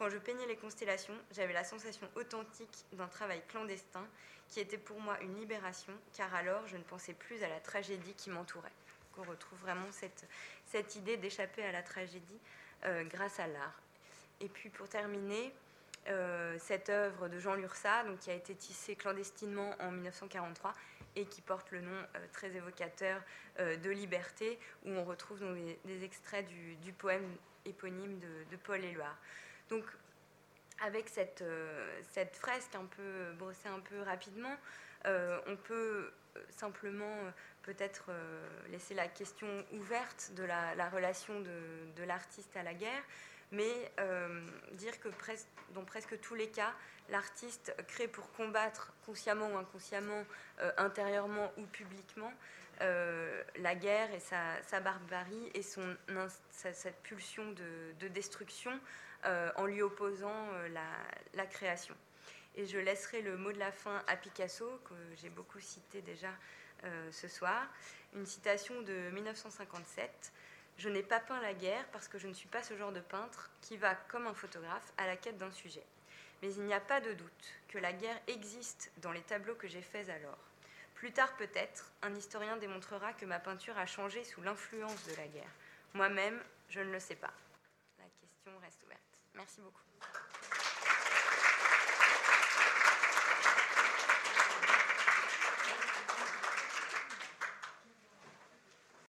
Quand je peignais les constellations, j'avais la sensation authentique d'un travail clandestin qui était pour moi une libération, car alors je ne pensais plus à la tragédie qui m'entourait. On retrouve vraiment cette, cette idée d'échapper à la tragédie euh, grâce à l'art. Et puis pour terminer, euh, cette œuvre de Jean Lursa, donc, qui a été tissée clandestinement en 1943 et qui porte le nom euh, très évocateur de Liberté, où on retrouve des, extraits du, poème éponyme de, Paul Éluard. Donc, avec cette, cette, fresque un peu brossée un peu rapidement, on peut simplement peut-être laisser la question ouverte de la, relation de, de l'artiste à la guerre, mais euh, dire que dans presque tous les cas, l'artiste crée pour combattre consciemment ou inconsciemment, euh, intérieurement ou publiquement, euh, la guerre et sa, barbarie et son, cette pulsion de, destruction en lui opposant la, création. Et je laisserai le mot de la fin à Picasso, que j'ai beaucoup cité déjà ce soir, une citation de 1957. Je n'ai pas peint la guerre parce que je ne suis pas ce genre de peintre qui va, comme un photographe, à la quête d'un sujet. Mais il n'y a pas de doute que la guerre existe dans les tableaux que j'ai faits alors. Plus tard peut-être, un historien démontrera que ma peinture a changé sous l'influence de la guerre. Moi-même, je ne le sais pas. La question reste ouverte. Merci beaucoup.